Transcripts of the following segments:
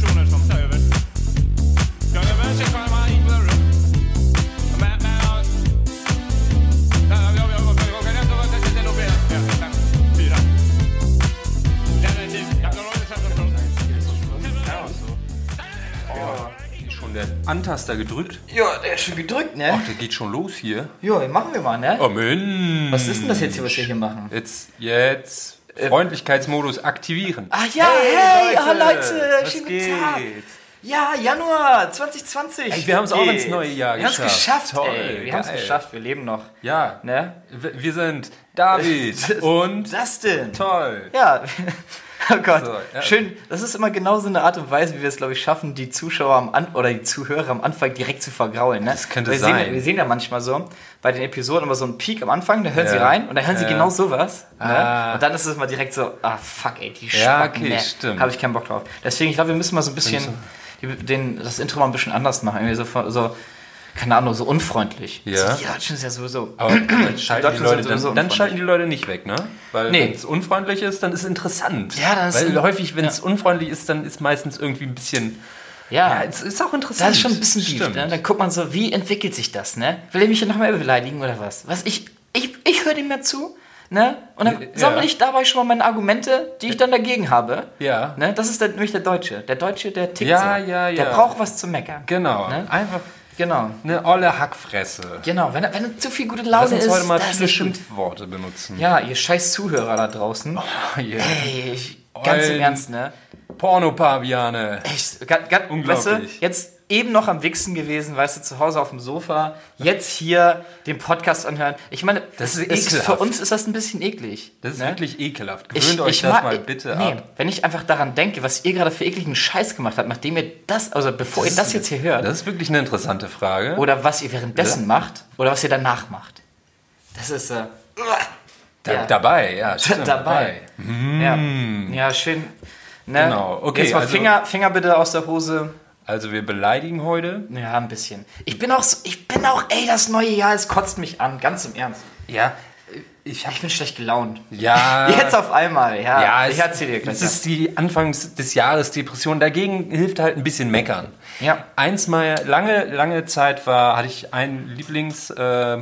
personer som tar över. Ja, jag. Men, men, ja. Ja, ja, ja, ja, ja, kan vara-. Ja, fyra. Ja. Ja, Schon der Antaster gedrückt. Ja, der ist schon gedrückt, ne? Ach, der geht schon los hier. Jo, machen wir mal, ne? Oh Mensch. Was ist denn das jetzt hier, was wir hier machen? Jetzt, jetzt Freundlichkeitsmodus aktivieren. Ah ja, hey, ah, Leute, was schönen geht? guten Tag. Ja, Januar 2020. Ey, wir haben's auch Geht. ins neue Jahr Wir haben es geschafft. geschafft, Toll, ey. Wir haben es geschafft, wir leben noch. Ja, Ne? wir sind David und denn? toll. Ja. Oh Gott. So, ja. Schön. Das ist immer genau so eine Art und Weise, wie wir es, glaube ich, schaffen, die Zuschauer am An oder die Zuhörer am Anfang direkt zu vergraulen. Ne? Das könnte wir sein. Sehen, wir sehen ja manchmal so bei den Episoden immer so einen Peak am Anfang, da hören sie Ja. rein und dann hören sie Ja. genau sowas. Ah. Ne? Und dann ist es mal direkt so, ah fuck, ey, die Ja, Spacken, okay, ne? stimmt. Habe ich keinen Bock drauf. Deswegen, ich glaube, wir müssen mal so ein bisschen die, den, das Intro mal ein bisschen anders machen. Irgendwie so, so keine Ahnung, so unfreundlich. Ja. So, die Deutschen ist ja sowieso. Aber dann schalten, die Leute, sind dann, dann schalten die Leute nicht weg, ne? Weil Nee. wenn es unfreundlich ist, dann ist es interessant. Ja, dann ist Weil ein- häufig, wenn es ja. unfreundlich ist, dann ist meistens irgendwie ein bisschen... ja. Ja, es ist auch interessant. Das ist schon ein bisschen tief, Stimmt. ne? Dann guckt man so, wie entwickelt sich das, ne? Will er mich hier nochmal beleidigen oder was? Was, ich, ich, ich höre dem mehr zu, ne? Und dann Ja. sammle ich dabei schon mal meine Argumente, die ich dann dagegen habe. Ja. Ne? Das ist der, nämlich der Deutsche. Der Deutsche, der tickt Ja, so. ja, Der ja. braucht was zu meckern. Genau. Ne? Einfach Genau. eine olle Hackfresse. Genau, wenn wenn zu viel gute Laune Lass uns heute mal viele. Schimpfworte benutzen. Ja, ihr scheiß Zuhörer da draußen. Yeah. Ey, ich, ganz im Eulen. Ernst, ne? Pornopaviane. Echt, ganz, ganz, Unglaublich. Weißt du, jetzt eben noch am Wichsen gewesen, weißt du, zu Hause auf dem Sofa, jetzt hier den Podcast anhören. Ich meine, Das ist ekelhaft. für uns ist das ein bisschen eklig. Das ist ne? wirklich ekelhaft. Gewöhnt euch das mag- mal bitte nee, ab. Wenn ich einfach daran denke, was ihr gerade für ekligen Scheiß gemacht habt, nachdem ihr das, also bevor ihr das jetzt hier hört, Das ist wirklich eine interessante Frage. oder was ihr währenddessen Ja. macht, oder was ihr danach macht. Das ist, äh, Da, ja. Dabei, ja, stimmt. dabei. Ja, ja, schön. Ne? Genau, okay, Jetzt mal also- Finger, Finger bitte aus der Hose. Also wir beleidigen heute. Ja, ein bisschen. Ich bin auch, ich bin auch, ey, das neue Jahr, es kotzt mich an, ganz im Ernst. Ja, ich habe Ich bin schlecht gelaunt. ja. Jetzt auf einmal, ja. ja, ich erzähl dir gleich. Es ist die Anfangs des Jahres Depression. Dagegen hilft halt ein bisschen meckern. Ja. Eins mal lange lange Zeit war hatte ich ein Lieblings äh,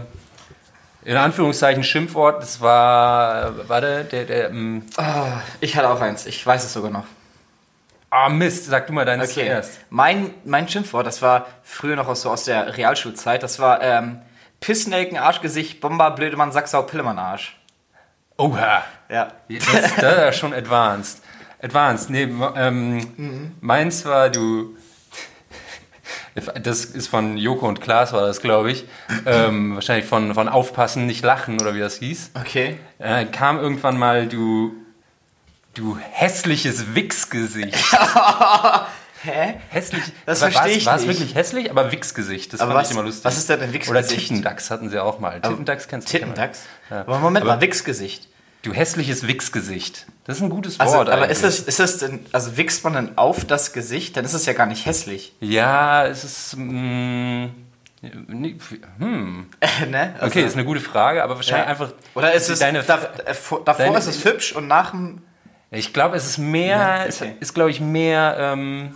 in Anführungszeichen Schimpfwort. Das war war der der, der ähm, ja. Ich hatte auch eins, ich weiß es sogar noch. Ah Mist, sag du mal deins Okay. zuerst. Mein, mein Schimpfwort, das war früher noch aus, so aus der Realschulzeit, das war ähm, Pissnelken, Arschgesicht, Bomber, Blödemann, Sacksau, Pillemann, Arsch. Oha. Ja. Das, das ist schon advanced. Advanced. Nee, ähm, meins war du. Das ist von Joko und Klaas, war das, glaube ich. Ähm, wahrscheinlich von, von Aufpassen, nicht lachen oder wie das hieß. Okay. Äh, kam irgendwann mal du. Du hässliches Wichsgesicht. Hä? Hässlich. Das war, versteh ich War es nicht. wirklich hässlich, aber Wichsgesicht. Das Aber fand was- ich immer lustig. was ist denn ein Wichsgesicht? Oder Tittendachs hatten sie auch mal. Tittendachs kennst du Tittendachs? Ja. Aber Moment Aber- mal, Wichsgesicht. Du hässliches Wichsgesicht. Das ist ein gutes Also, Wort aber eigentlich. ist das, ist das denn, also wichst man denn auf das Gesicht? Dann ist es ja gar nicht hässlich. Ja, es ist. Mh, nee, hm. ne? Also, Okay, ist eine gute Frage, aber wahrscheinlich ja. einfach. Oder ist es, deine, da, äh, vor- davor deine- ist es hübsch und nach dem, Ich glaube, es ist mehr. Ja, Es okay. ist, glaube ich, mehr ähm,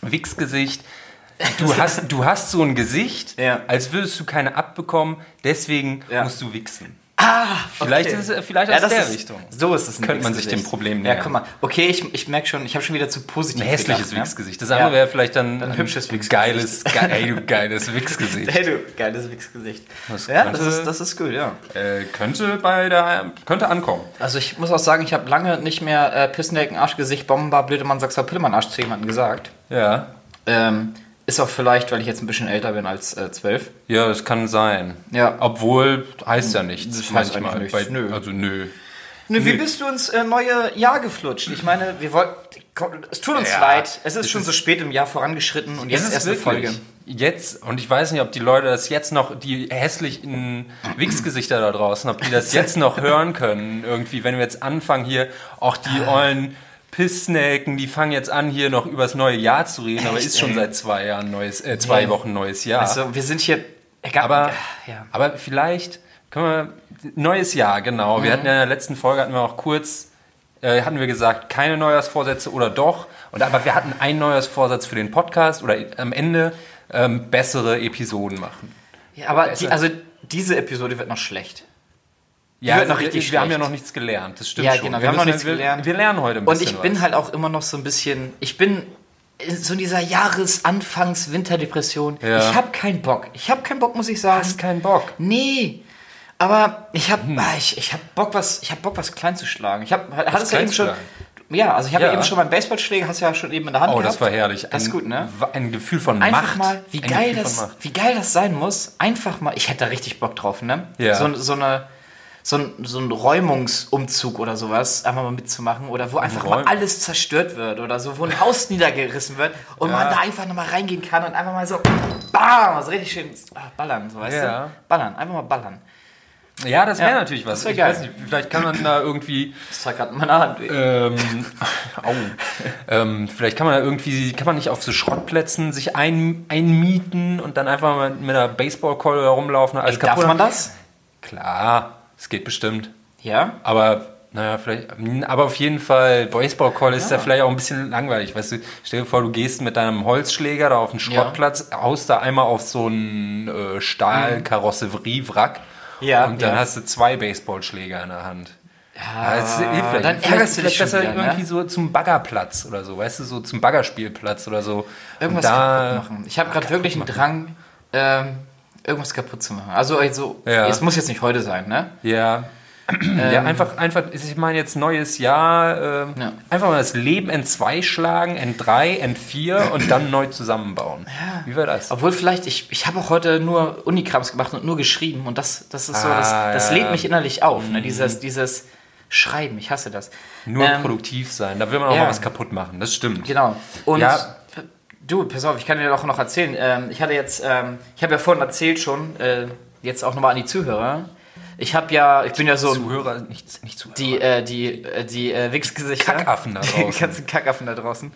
Wichsgesicht. Du hast, du hast so ein Gesicht, Ja. als würdest du keine abbekommen, deswegen Ja. musst du wichsen. Ah, Vielleicht ist es vielleicht aus das der ist, Richtung. So ist es Könnte man sich dem Problem Ja, nähern. guck mal. Okay, ich, ich merke schon, ich habe schon wieder zu positiv Ein hässliches gedacht, ne? Wichsgesicht. Das andere Ja. wäre vielleicht dann Ein hübsches Wichsgesicht. Geiles, ge ey, du geiles Wichsgesicht. Hey, du, geiles Wichsgesicht. Das Ja, könnte- das ist, das ist gut, ja. Äh, könnte bei der könnte ankommen. Also ich muss auch sagen, ich habe lange nicht mehr äh, Pissnecken, Arschgesicht, Bomber, Blödemann, Sachser, Pillemann, Arsch zu jemandem gesagt. Ja. Ähm, ist auch vielleicht, weil ich jetzt ein bisschen älter bin als äh, zwölf. Ja, das kann sein. Ja. Obwohl, heißt ja nichts. Das heißt manchmal. nichts. Bei, Nö. Also nö. Ne, wie bist du ins äh, neue Jahr geflutscht? Ich meine, wir wollten. Es tut uns Ja, leid. Es ist schon ist- so spät im Jahr vorangeschritten und jetzt ist erst eine Folge. jetzt, und ich weiß nicht, ob die Leute das jetzt noch, die hässlichen Wichsgesichter da draußen, ob die das jetzt noch hören können, irgendwie, wenn wir jetzt anfangen hier, auch die Ah. ollen Pissnäken, die fangen jetzt an, hier noch übers neue Jahr zu reden, aber Echt, ist schon ey. seit zwei Jahren neues, äh, zwei Nee. Wochen neues Jahr. Also, wir sind hier. Egal, Aber, ja. aber vielleicht können wir. Neues Jahr, genau. Mhm. Wir hatten ja in der letzten Folge hatten wir auch kurz äh, hatten wir gesagt, keine Neujahrsvorsätze oder doch. Und aber wir hatten einen Neujahrsvorsatz für den Podcast oder am Ende ähm, bessere Episoden machen. Ja, aber die, also diese Episode wird noch schlecht. Ja, wird noch wir- richtig wir haben ja noch nichts gelernt. Das stimmt Ja, schon. genau, wir haben noch nichts wir, gelernt. Wir lernen heute ein Und bisschen ich bin was. halt auch immer noch so ein bisschen, ich bin in so dieser Jahresanfangs-Winterdepression. Ja. Ich habe keinen Bock. Ich habe keinen Bock, muss ich sagen. hast keinen Bock. Nee. Aber ich habe Hm. ich, ich hab Bock, was, ich hab Bock, was klein zu schlagen. Ich habe, hattest ja klein eben schon. Ja, also ich habe ja. Ja. eben schon meinen Baseballschläger, hast du ja schon eben in der Hand Oh, gehabt. das war herrlich. Das ist Ein- gut, ne? Ein Gefühl von Einfach Macht. mal, wie Ein geil, Gefühl das, wie geil das sein muss. Einfach mal, ich hätte da richtig Bock drauf, ne? Ja. So, so eine, so ein, so ein Räumungsumzug oder sowas, einfach mal mitzumachen. Oder wo einfach mal Räum- alles zerstört wird oder so, wo ein Haus niedergerissen wird und man da einfach nochmal reingehen kann und einfach mal so, bam, also richtig schön ah, ballern, so weißt Ja. du? Ballern, einfach mal ballern. Ja, das wäre Ja, natürlich was. wär ich geil. weiß nicht, vielleicht kann man da irgendwie, Das war gerade in meiner Hand. ähm, au, ähm, vielleicht kann man da irgendwie, kann man nicht auf so Schrottplätzen sich ein, einmieten und dann einfach mal mit einer Baseballkeule herumlaufen. Alles Darf kaputt. man das? Klar, es geht bestimmt. Ja. Aber, naja, vielleicht, aber auf jeden Fall, Baseballkeule ist ja vielleicht auch ein bisschen langweilig. Weißt du, stell dir vor, du gehst mit deinem Holzschläger da auf den Schrottplatz, haust da einmal auf so einen äh, Stahlkarosserie-Wrack Ja, und dann ja. hast du zwei Baseballschläger in der Hand. Ja, das hilft vielleicht. dann ärgerst du dich besser wieder, ne? irgendwie so zum Baggerplatz oder so, weißt du, so zum Baggerspielplatz oder so. Irgendwas da, kaputt machen. Ich habe gerade wirklich einen Drang, ähm, irgendwas kaputt zu machen. Also, also Ja. es muss jetzt nicht heute sein, ne? Ja. ja, einfach, einfach, ich meine jetzt neues Jahr, ähm, Ja. einfach mal das Leben in zwei schlagen, in drei, in vier und dann neu zusammenbauen. Wie wäre das? Obwohl vielleicht, ich, ich habe auch heute nur Unikrams gemacht und nur geschrieben und das, das ist so, das, Ah, das ja. Mhm. lädt mich innerlich auf, ne? Dieses, dieses Schreiben, ich hasse das. Nur Ähm, produktiv sein, da will man auch ja. mal was kaputt machen, das stimmt. Genau. Und Ja. Du, pass auf, ich kann dir doch noch erzählen. Ähm, ich hatte jetzt, ähm, ich habe ja vorhin erzählt schon, äh, jetzt auch nochmal an die Zuhörer. Ich habe ja, ich bin ja so Zuhörer, nicht, nicht Zuhörer. die, äh, die, äh, die äh, Wichsgesichter. Kackaffen da draußen. Die ganzen Kackaffen da draußen.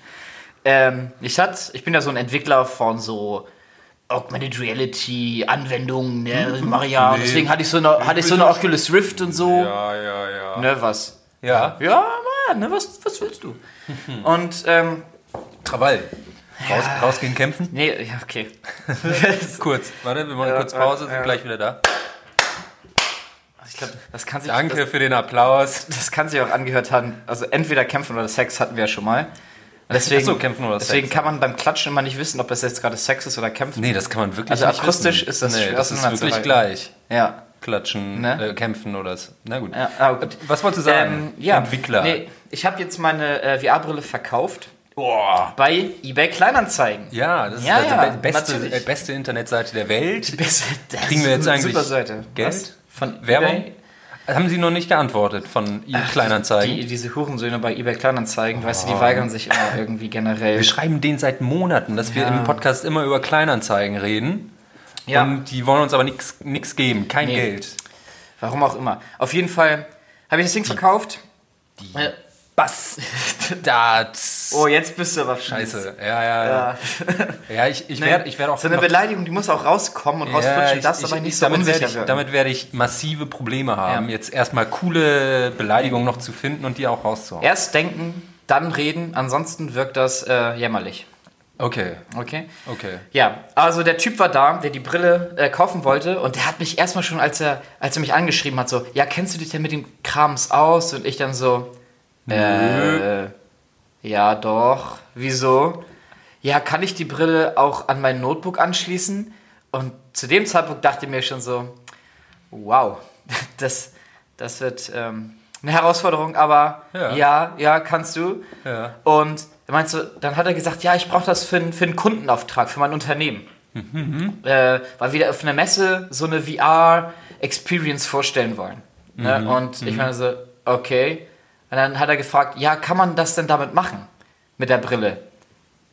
Ähm, ich, hat, ich bin ja so ein Entwickler von so Augmented Reality Anwendungen, ne, Maria. Nee. Deswegen hatte ich so eine, hatte ich so eine Oculus Rift und so. ja, ja, ja. Ne, was? Ja, Ja, Mann, ne, was, was willst du? Und, ähm, Krawall. Raus, rausgehen, kämpfen. nee, ja, okay. Kurz, warte, wir machen eine Ja, kurze Pause, ja, sind ja. gleich wieder da. Ich glaube, das kann sich, Danke Das, für den Applaus. das kann sich auch angehört haben. Also entweder kämpfen oder Sex hatten wir ja schon mal. Deswegen, Ach so, kämpfen oder deswegen Sex. kann man beim Klatschen immer nicht wissen, ob das jetzt gerade Sex ist oder kämpfen. Nee, das kann man wirklich Also nicht akustisch wissen. ist das nee, schwer das ist wirklich gleich. Ja. Klatschen, Ne? äh, kämpfen oder so. Na gut. Ja, ah, gut. Was wolltest du sagen? Ähm, ja, Entwickler. Nee, ich habe jetzt meine äh, VR-Brille verkauft Boah. bei eBay Kleinanzeigen. Ja, das ist Ja, also ja, be- beste, natürlich. beste Internetseite der Welt. Beste- das Kriegen wir ist jetzt eigentlich super Seite. Geld? Was? Von Werbung? eBay? Haben Sie noch nicht geantwortet von Ihren Kleinanzeigen? Die, diese Hurensöhne bei eBay Kleinanzeigen, weißt du, die weigern sich immer irgendwie generell. wir schreiben denen seit Monaten, dass wir Ja. im Podcast immer über Kleinanzeigen reden. Ja. Und die wollen uns aber nichts geben, kein Nee. Geld. Warum auch immer. Auf jeden Fall habe ich das Ding verkauft. Äh, Bastards. Oh, jetzt bist du aber Scheiße. Ja, ja, ja. Ja. Ja, ich, ich werde ich werd auch so eine Beleidigung, die muss auch rauskommen und rausflutschen, ich- das aber ich- nicht so damit unsicher werde ich, damit werde ich massive Probleme haben, Ja. jetzt erstmal coole Beleidigungen noch zu finden und die auch rauszuhauen. Erst denken, dann reden, ansonsten wirkt das äh, jämmerlich. Okay, Okay? okay. Ja, also der Typ war da, der die Brille äh, kaufen wollte und der hat mich erstmal schon, als er, als er mich angeschrieben hat, so, ja, kennst du dich denn mit dem Krams aus? Und ich dann so, äh, ja, doch, wieso? Ja, kann ich die Brille auch an mein Notebook anschließen? Und zu dem Zeitpunkt dachte ich mir schon so, wow, das, das wird ähm, eine Herausforderung, aber Ja. ja, ja, kannst du. Ja. Und meinte so, dann hat er gesagt, ja, ich brauche das für, einen- für einen Kundenauftrag, für mein Unternehmen. Äh, weil wir auf einer Messe so eine VR-Experience vorstellen wollen. Ne? Und ich meine so, okay. Und dann hat er gefragt, ja, kann man das denn damit machen? Mit der Brille?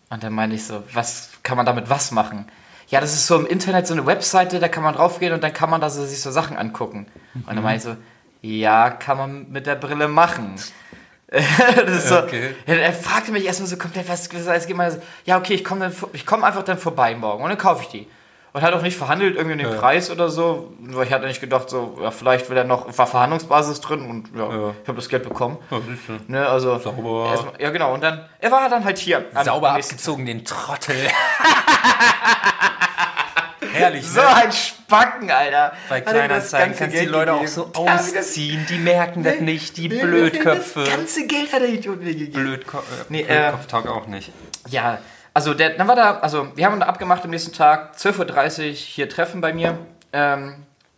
Und dann meine ich so, was kann man damit was machen? Ja, das ist so im Internet so eine Webseite, da kann man draufgehen und dann kann man da so, sich so Sachen angucken. Und dann meine ich so, ja, kann man mit der Brille machen. das ist so, Okay. ja, er fragte mich erstmal so komplett, was, was geht so, ja, okay, ich komme komm einfach dann vorbei morgen und dann kaufe ich die. Und hat auch nicht verhandelt irgendwie den Preis oder so. Weil ich hatte nicht gedacht, so, ja, vielleicht will er noch, war Verhandlungsbasis drin und ja, Ja. ich habe das Geld bekommen. Ja, siehst du. Ne, also, Sauber. erstmal- ja, genau. Und dann, er war dann halt hier. Sauber abgezogen, den Trottel. Herrlich, So ne? ein Spacken, Alter. Bei das Kleinanzeigen kannst du die Leute auch gegeben. so Ja, wie das- ausziehen. Die merken das nicht, die Das Blödköpfe. ganze Geld hat der Idiot mir gegeben. Blödko äh, Nee, äh, Blödkopftag auch nicht. Ja, also der, dann war da, also wir haben da abgemacht am nächsten Tag, 12.30 Uhr hier Treffen bei mir. Ähm,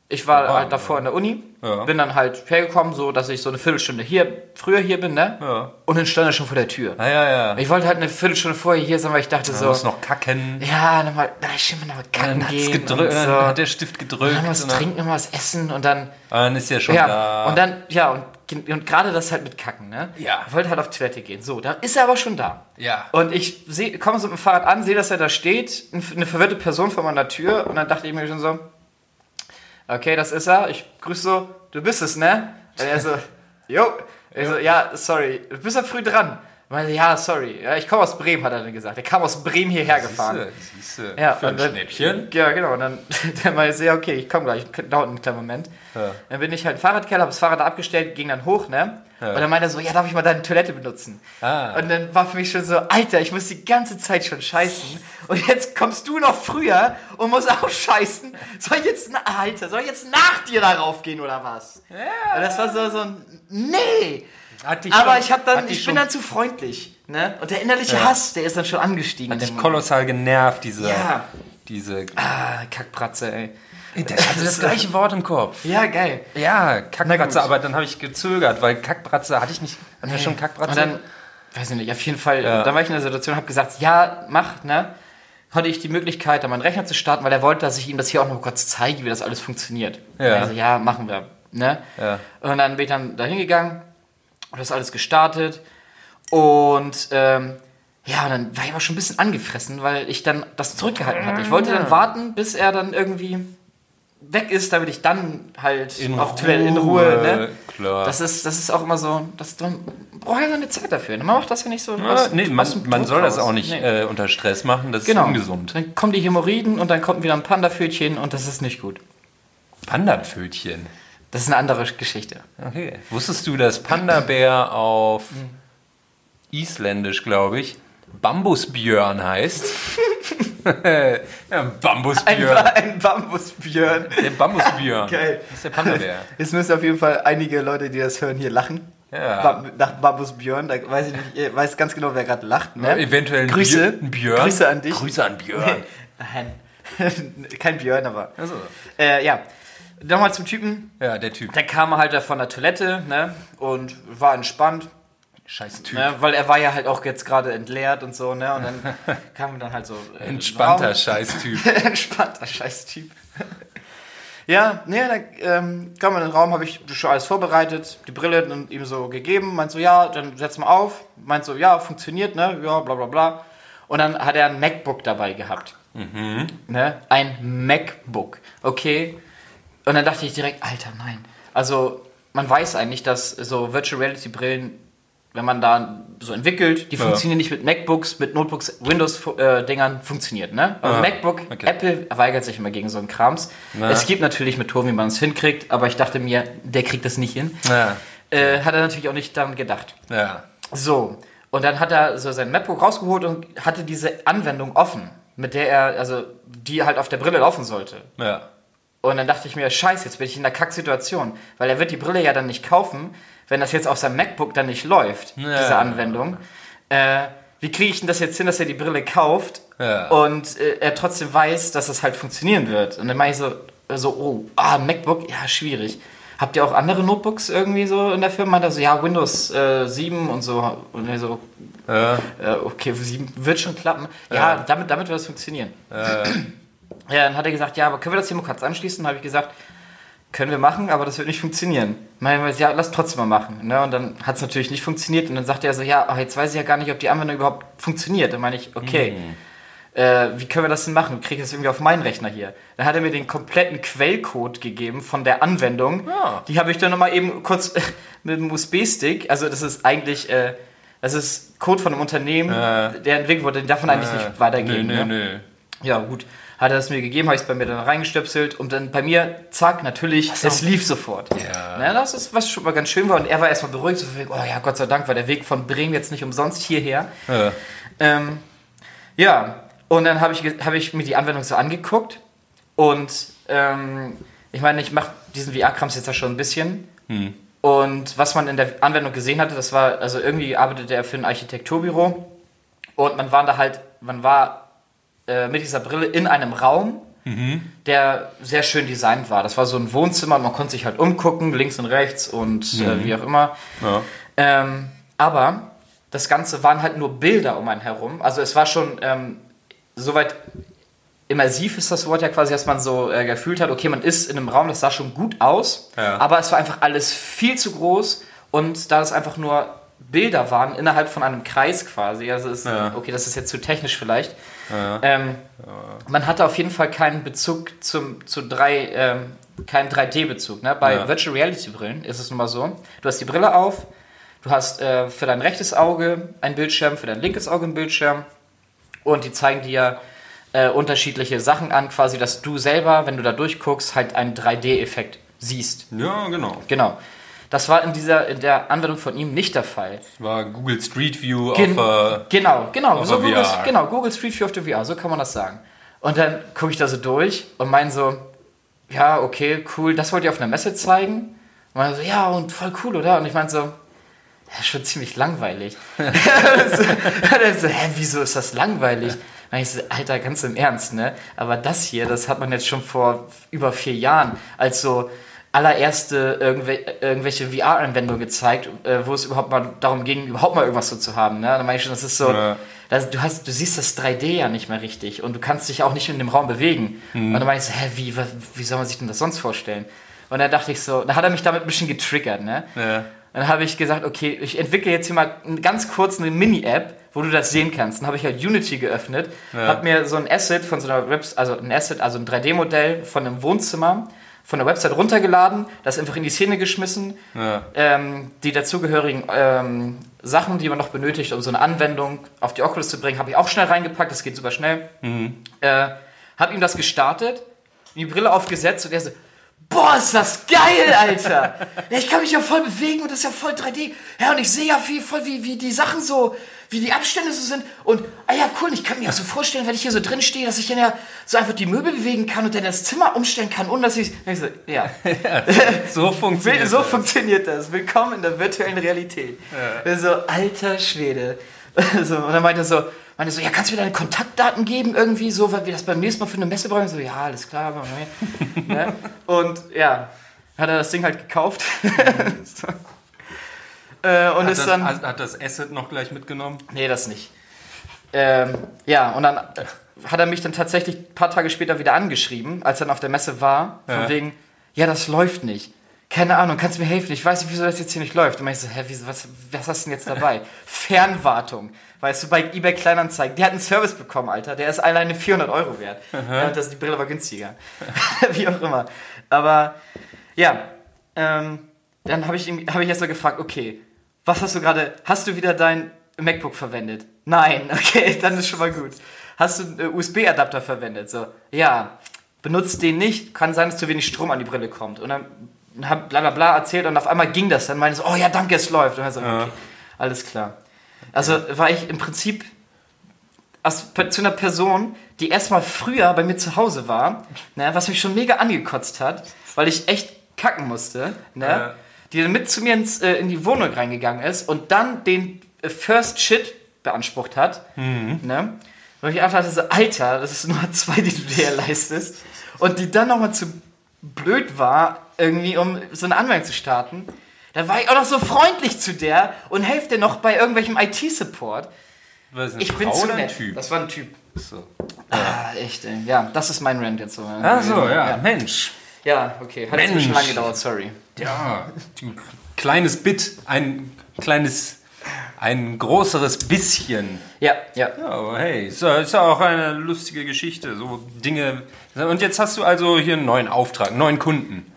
ich war Ja, halt davor in der Uni, Ja. bin dann halt hergekommen, so dass ich so eine Viertelstunde hier, früher hier bin, ne? Ja. Und dann stand er schon vor der Tür. Ah, ja, ja. Ich wollte halt eine Viertelstunde vorher hier sein, weil ich dachte Du so, musst noch kacken. ja, nochmal, na, ich will nochmal kacken Dann, gehen gedrückt, und so. dann hat der Stift gedrückt. Dann was und dann, trinken, noch was essen und dann, Ah, dann ist ja schon ja, da. und dann, ja, und, und gerade das halt mit Kacken, ne? Ja. Ich wollte halt auf Toilette gehen. So, da ist er aber schon da. Ja. Und ich komme so mit dem Fahrrad an, sehe, dass er da steht, ein- eine verwirrte Person vor meiner Tür und dann dachte ich mir schon so, okay, das ist er. Ich grüße so, du bist es, ne? Und er so, jo. Ich so, ja, sorry, du bist ja früh dran. Ich meinte, ja, sorry. Ja, ich komme aus Bremen, hat er dann gesagt. Er kam aus Bremen hierher gefahren. Siehste, siehste. Ja, Für ein dann- Schnäppchen. Ja, genau. Und dann der meinte, ja, okay, ich komme gleich. Dauert einen kleinen Moment. Ja. Dann bin ich halt Fahrradkeller, habe das Fahrrad abgestellt, ging dann hoch, ne? Ja. Und dann meinte er so, ja, darf ich mal deine Toilette benutzen? Ah. Und dann war für mich schon so, Alter, ich muss die ganze Zeit schon scheißen. Und jetzt kommst du noch früher und musst auch scheißen. Soll ich jetzt, Alter, soll ich jetzt nach dir darauf gehen oder was? Ja. Und das war so, so ein, nee. Aber ich hab dann, ich bin dann zu freundlich. Ne? Und der innerliche Ja. Hass, der ist dann schon angestiegen. Hat dich kolossal genervt, diese. Ja. diese Ah, Kackpratze, ey. das hatte das gleiche Wort im Kopf. Ja, geil. Ja, Kackbratze, aber dann habe ich gezögert, weil Kackbratze hatte ich nicht. Hatten wir schon Kackbratze? Und dann, weiß ich nicht, auf jeden Fall, Ja. da war ich in der Situation, habe gesagt, ja, mach, ne? Hatte ich die Möglichkeit, da meinen Rechner zu starten, weil er wollte, dass ich ihm das hier auch noch kurz zeige, wie das alles funktioniert. Ja. Also, ja, machen wir, ne? Ja. Und dann bin ich dann da hingegangen und das alles gestartet und, ähm, ja, dann war ich aber schon ein bisschen angefressen, weil ich dann das zurückgehalten hatte. Ich wollte dann warten, bis er dann irgendwie weg ist, damit ich dann halt In auf Toilette in Ruhe, ne? Klar. Das ist, das ist auch immer so, das, man braucht ja seine Zeit dafür. ne? Man macht das ja nicht so. ja, aus- nee, man, man soll das raus. auch nicht Nee. äh, unter Stress machen, das genau. ist ungesund. Dann kommen die Hämorrhoiden und dann kommt wieder ein Panda-Pfötchen und das ist nicht gut. Panda-Pfötchen. Das ist eine andere Geschichte. Okay. Wusstest du, dass Panda-Bär auf Hm. Isländisch, glaube ich, Bambusbjörn heißt? ja, Ein, Bambusbjörn. ein Bambusbjörn. Der Bambusbjörn. Geil. Das ist der Panda-Bär. Jetzt müssen auf jeden Fall einige Leute, die das hören, hier lachen. Ja. Ba nach Bambusbjörn, da weiß ich nicht, ich weiß ganz genau, wer gerade lacht. Ne? Eventuell ein Grüße. Björn- ein Björn. Grüße an dich. Grüße an Björn. Nein. Kein Björn, aber. Also, Äh, ja. Nochmal zum Typen. ja, der Typ. Der kam halt da von der Toilette, ne? Und war entspannt. Scheiß Typ. Ne, weil er war ja halt auch jetzt gerade entleert und so, ne? Und dann kam dann halt so. äh, Entspannter Raum- Scheiß-Typ. Entspannter Scheiß-Typ. ja, ne, da ähm, kam in den Raum, habe ich schon alles vorbereitet, die Brille und ihm so gegeben. Meint so, ja, dann setz mal auf. Meint so, ja, funktioniert, ne? Ja, bla bla bla. Und dann hat er ein MacBook dabei gehabt. Ne? Ein MacBook. Okay. Und dann dachte ich direkt, Alter, nein. Also, man weiß eigentlich, dass so Virtual Reality Brillen, wenn man da so entwickelt, die funktionieren nicht mit MacBooks, mit Notebooks, Windows-Dingern funktioniert, ne? Aber Ah, MacBook, okay. Apple weigert sich immer gegen so einen Krams. Na. Es gibt natürlich Methoden, wie man es hinkriegt, aber ich dachte mir, der kriegt das nicht hin. Ja. Äh, hat er natürlich auch nicht daran gedacht. Ja. So, und dann hat er so sein MacBook rausgeholt und hatte diese Anwendung offen, mit der er, also die halt auf der Brille laufen sollte. Ja. Und dann dachte ich mir, scheiße, jetzt bin ich in einer Kacksituation. Weil er wird die Brille ja dann nicht kaufen, wenn das jetzt auf seinem MacBook dann nicht läuft, Ja. diese Anwendung. Äh, wie kriege ich denn das jetzt hin, dass er die Brille kauft Ja. und äh, er trotzdem weiß, dass es halt funktionieren wird? Und dann mache ich so, so, oh, ah, MacBook, ja, schwierig. Habt ihr auch andere Notebooks irgendwie so in der Firma? Also ja, Windows äh, 7 und so. Und er so, Ja. äh, okay, 7 wird schon klappen. Ja, damit, damit wird das funktionieren. Ja, dann hat er gesagt, ja, aber können wir das hier mal kurz anschließen? Dann habe ich gesagt, können wir machen, aber das wird nicht funktionieren. Meinen wir, ja, lass trotzdem mal machen. Ne? Und dann hat es natürlich nicht funktioniert. Und dann sagte er so, ja, aber jetzt weiß ich ja gar nicht, ob die Anwendung überhaupt funktioniert. Dann meine ich, okay, äh, wie können wir das denn machen? Kriege ich das irgendwie auf meinen Rechner hier? Dann hat er mir den kompletten Quellcode gegeben von der Anwendung. Ja. Die habe ich dann nochmal eben kurz mit dem USB-Stick, also das ist eigentlich, äh, das ist Code von einem Unternehmen, Äh. der entwickelt wurde, den darf man eigentlich nicht weitergeben. Nö, nö, ne? nö. Ja, gut. Hat er es mir gegeben, habe ich es bei mir dann reingestöpselt und dann bei mir, zack, natürlich, es lief sofort. Ja. Ne, das ist, was schon mal ganz schön war. Und er war erstmal beruhigt, so, oh ja, Gott sei Dank war der Weg von Bremen jetzt nicht umsonst hierher. Ja. Ähm, ja, und dann habe ich, habe ich mir die Anwendung so angeguckt und ähm, ich meine, ich mache diesen VR-Krams jetzt ja schon ein bisschen. Und was man in der Anwendung gesehen hatte, das war, also irgendwie arbeitete er für ein Architekturbüro und man war da halt, man war äh, mit dieser Brille in einem Raum, der sehr schön designt war. Das war so ein Wohnzimmer man konnte sich halt umgucken, links und rechts und äh, wie auch immer. Ja. Ähm, aber das Ganze waren halt nur Bilder um einen herum. Also es war schon ähm, soweit immersiv ist das Wort ja quasi, dass man so äh, gefühlt hat, okay, man ist in einem Raum, das sah schon gut aus, Ja. aber es war einfach alles viel zu groß und da es einfach nur Bilder waren innerhalb von einem Kreis quasi, also ist, Ja. okay, das ist jetzt zu technisch vielleicht. Ja. Ähm, Man hatte auf jeden Fall keinen Bezug zum, zu drei, ähm, keinen 3D-Bezug. Ne? Bei Ja. Virtual Reality Brillen ist es nun mal so, du hast die Brille auf, du hast äh, für dein rechtes Auge einen Bildschirm, für dein linkes Auge einen Bildschirm und die zeigen dir äh, unterschiedliche Sachen an, quasi, dass du selber, wenn du da durchguckst, halt einen 3D-Effekt siehst. ja, genau. Genau. Das war in dieser in der Anwendung von ihm nicht der Fall. War Google Street View Gen auf äh, genau, genau, auf so Google, VR. genau, Google Street View auf der VR, so kann man das sagen. Und dann gucke ich da so durch und meine so, ja, okay, cool, das wollt ihr auf einer Messe zeigen? Und man so, ja, und voll cool, oder? Und ich meine so, ja, schon ziemlich langweilig. und dann so, hä, wieso ist das langweilig? Und ich so, Alter, ganz im Ernst, ne? Aber das hier, das hat man jetzt schon vor über vier Jahren als so allererste irgendwel irgendwelche VR-Anwendungen gezeigt, äh, wo es überhaupt mal darum ging, überhaupt mal irgendwas so zu haben. Ne? Da meine ich schon, das ist so, Ja. das, du, hast, du siehst das 3D ja nicht mehr richtig und du kannst dich auch nicht in dem Raum bewegen. Und dann meine ich so, hä, wie, was, wie soll man sich denn das sonst vorstellen? Und dann dachte ich so, da hat er mich damit ein bisschen getriggert, ne? Ja. Dann habe ich gesagt, okay, ich entwickle jetzt hier mal ganz kurz eine Mini-App, wo du das sehen kannst. Dann habe ich halt Unity geöffnet, Ja. habe mir so ein Asset von so einer Webs also ein Asset, also ein 3D-Modell von einem Wohnzimmer von der Website runtergeladen, das einfach in die Szene geschmissen, Ja. ähm, die dazugehörigen ähm, Sachen, die man noch benötigt, um so eine Anwendung auf die Oculus zu bringen, habe ich auch schnell reingepackt, das geht super schnell. Äh, habe ihm das gestartet, die Brille aufgesetzt und er so, boah, ist das geil, Alter! Ich kann mich ja voll bewegen und das ist ja voll 3D. Ja, und ich sehe ja wie, voll, wie, wie die Sachen so, wie die Abstände so sind. Und, ah ja, cool, ich kann mir auch so vorstellen, wenn ich hier so drin stehe, dass ich dann ja so einfach die Möbel bewegen kann und dann das Zimmer umstellen kann, ohne dass ich... ich so, ja, So funktioniert so das. funktioniert das. Willkommen in der virtuellen Realität. So, alter Schwede. So, und dann meinte er so, meinte so, ja, kannst du mir deine Kontaktdaten geben irgendwie so, weil wir das beim nächsten Mal für eine Messe brauchen? So, ja, alles klar. ne? Und ja, hat er das Ding halt gekauft. so. äh, und Hat ist das, dann... hat, hat das Asset noch gleich mitgenommen? Nee, das nicht. Ähm, ja, und dann hat er mich dann tatsächlich ein paar Tage später wieder angeschrieben, als er dann auf der Messe war, von Ja. wegen, ja, das läuft nicht. Keine Ahnung, kannst du mir helfen? Ich weiß nicht, wieso das jetzt hier nicht läuft. Und ich so, hä, wieso, was, was hast du denn jetzt dabei? Fernwartung. Weißt du, bei eBay Kleinanzeigen, der hat einen Service bekommen, Alter. Der ist alleine 400 Euro wert. Ja, das, die Brille war günstiger. Wie auch immer. Aber, ja, ähm, dann habe ich, hab ich erst mal gefragt, okay, was hast du gerade, hast du wieder dein MacBook verwendet? Nein, okay, dann ist schon mal gut. Hast du einen äh, USB-Adapter verwendet? So, ja, benutzt den nicht, kann sein, dass zu wenig Strom an die Brille kommt. Und dann hab bla bla bla erzählt und auf einmal ging das. Dann meinte ich so, oh ja, danke, es läuft. Und dann so, okay, alles klar. Also war ich im Prinzip aus, zu einer Person, die erstmal früher bei mir zu Hause war, ne, was mich schon mega angekotzt hat, weil ich echt kacken musste, ne, Ja. die dann mit zu mir ins, äh, in die Wohnung reingegangen ist und dann den äh, First Shit beansprucht hat. Ne, wo ich einfach dachte, so, Alter, das ist Nummer zwei, die du dir leistest. Und die dann nochmal zu blöd war, irgendwie, um so eine Anwendung zu starten. Da war ich auch noch so freundlich zu der und helfe dir noch bei irgendwelchem IT-Support. Ich bin Frau zu oder ein nett. Typ? Das war ein Typ. So. Ah, echt, ey. Ja, das ist mein Rant jetzt so. Ach so, ja, Ja, Mensch. ja okay. Hat ein Mensch. lange gedauert, sorry. Ja, du kleines Bit, ein kleines, ein größeres bisschen. Ja, ja. Ja, aber hey, ist ja, ist ja auch eine lustige Geschichte. So Dinge. Und jetzt hast du also hier einen neuen Auftrag, einen neuen Kunden.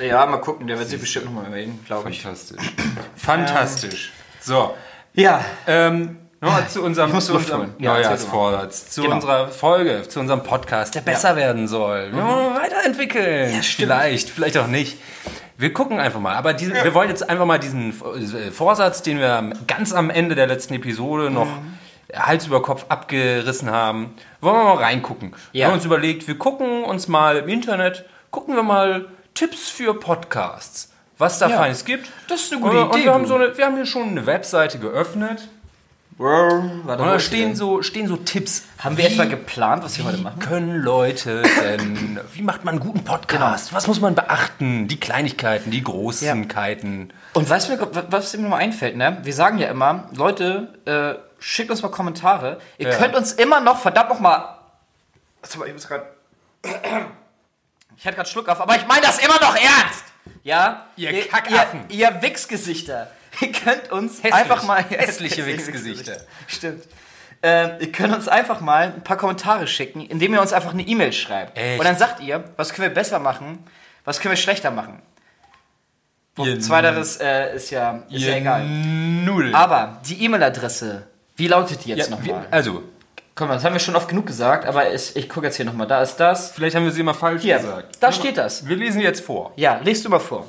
Ja, mal gucken, der wird sich bestimmt nochmal melden, glaube ich. Fantastisch. Fantastisch. So, Ja, ähm, Nochmal zu unserem, zu unserem. Ja, Neujahrsvorsatz, zu Genau. unserer Folge, zu unserem Podcast, der besser werden soll. Mhm. Ja, weiterentwickeln. vielleicht, vielleicht auch nicht. Wir gucken einfach mal. Aber diese, wir wollen jetzt einfach mal diesen äh, Vorsatz, den wir ganz am Ende der letzten Episode noch Mhm. Hals über Kopf abgerissen haben, wollen wir mal reingucken. Wir Ja. haben uns überlegt, wir gucken uns mal im Internet, gucken wir mal Tipps für Podcasts. Was da Ja. Feines gibt. Das ist eine gute Und- Und Idee, wir haben, so eine, wir haben hier schon eine Webseite geöffnet. Warte, Und da stehen so, stehen so Tipps. Haben wir Wie etwa geplant, was wir heute machen? können Leute denn, wie macht man einen guten Podcast? Was muss man beachten? Die Kleinigkeiten, die Großenkeiten. Und weißt du, was- mir noch einfällt, ne? Wir sagen ja immer, Leute, äh, schickt uns mal Kommentare. Ihr Ja. könnt uns immer noch, verdammt noch mal. Warte mal, ich muss gerade. Ich hatte gerade Schluck auf, aber ich meine das immer noch ernst! Ja? Ihr Kackaffen. Ihr, ihr Wichsgesichter. Ihr könnt uns Hässlich. einfach mal. Hässliche Wichsgesichter. Stimmt. Ähm, ihr könnt uns einfach mal ein paar Kommentare schicken, indem ihr uns einfach eine E-Mail schreibt. Echt? Und dann sagt ihr, was können wir besser machen, was können wir schlechter machen. Ihr Zweiteres äh, ist ja, ist ja egal. Null. Aber die E-Mail-Adresse, wie lautet die jetzt ja, nochmal? also, Komm mal, das haben wir schon oft genug gesagt, aber ich, ich gucke jetzt hier nochmal. Da ist das. vielleicht haben wir sie mal falsch Hier, gesagt. da steht das. Wir lesen jetzt vor. Ja, lest du mal vor.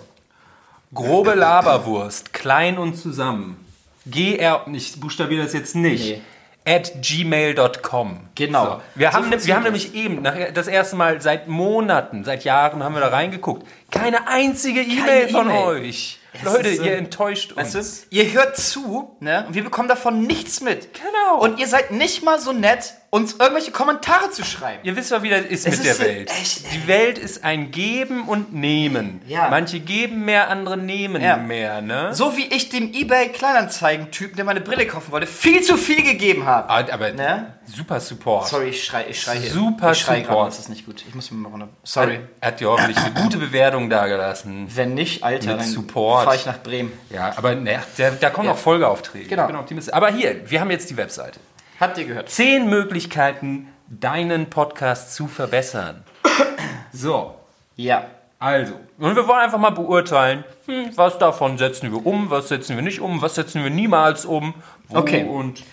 Grobe Laberwurst, klein und zusammen. GR, ich buchstabiere das jetzt nicht. Nee. At gmail.com. Genau. Wir, So haben, wir haben nämlich eben, das erste Mal seit Monaten, seit Jahren haben wir da reingeguckt. Keine einzige E-Mail von E-Mail. euch. Das Leute, ist so- ihr enttäuscht uns. Weißt du, ihr hört zu, ne? Und wir bekommen davon nichts mit. Genau. Und ihr seid nicht mal so nett, uns irgendwelche Kommentare zu schreiben. Ihr wisst ja, wie das ist Es mit ist der Welt. echt, Die Welt ist ein Geben und Nehmen. Ja. Manche geben mehr, andere nehmen Ja. mehr, ne? So wie ich dem eBay Kleinanzeigen-Typen, der meine Brille kaufen wollte, viel zu viel gegeben habe. Ah, Aber Ne? Super Support. Sorry, ich schrei, ich schrei hier. Super ich schrei Support. gerade, das ist nicht gut. Ich muss mir mal runter. Sorry. Hat dir hoffentlich eine gute Bewertung dagelassen. Wenn nicht, Alter, Mit dann Support. fahre ich nach Bremen. Ja, aber ne, da, da kommen Ja. auch Folgeaufträge. Genau. Ich bin optimistisch. Aber hier, wir haben jetzt die Webseite. Habt ihr gehört? Zehn Möglichkeiten, deinen Podcast zu verbessern. So, Ja. also. Und wir wollen einfach mal beurteilen, hm, was davon setzen wir um, was setzen wir nicht um, was setzen wir niemals um. Okay. Und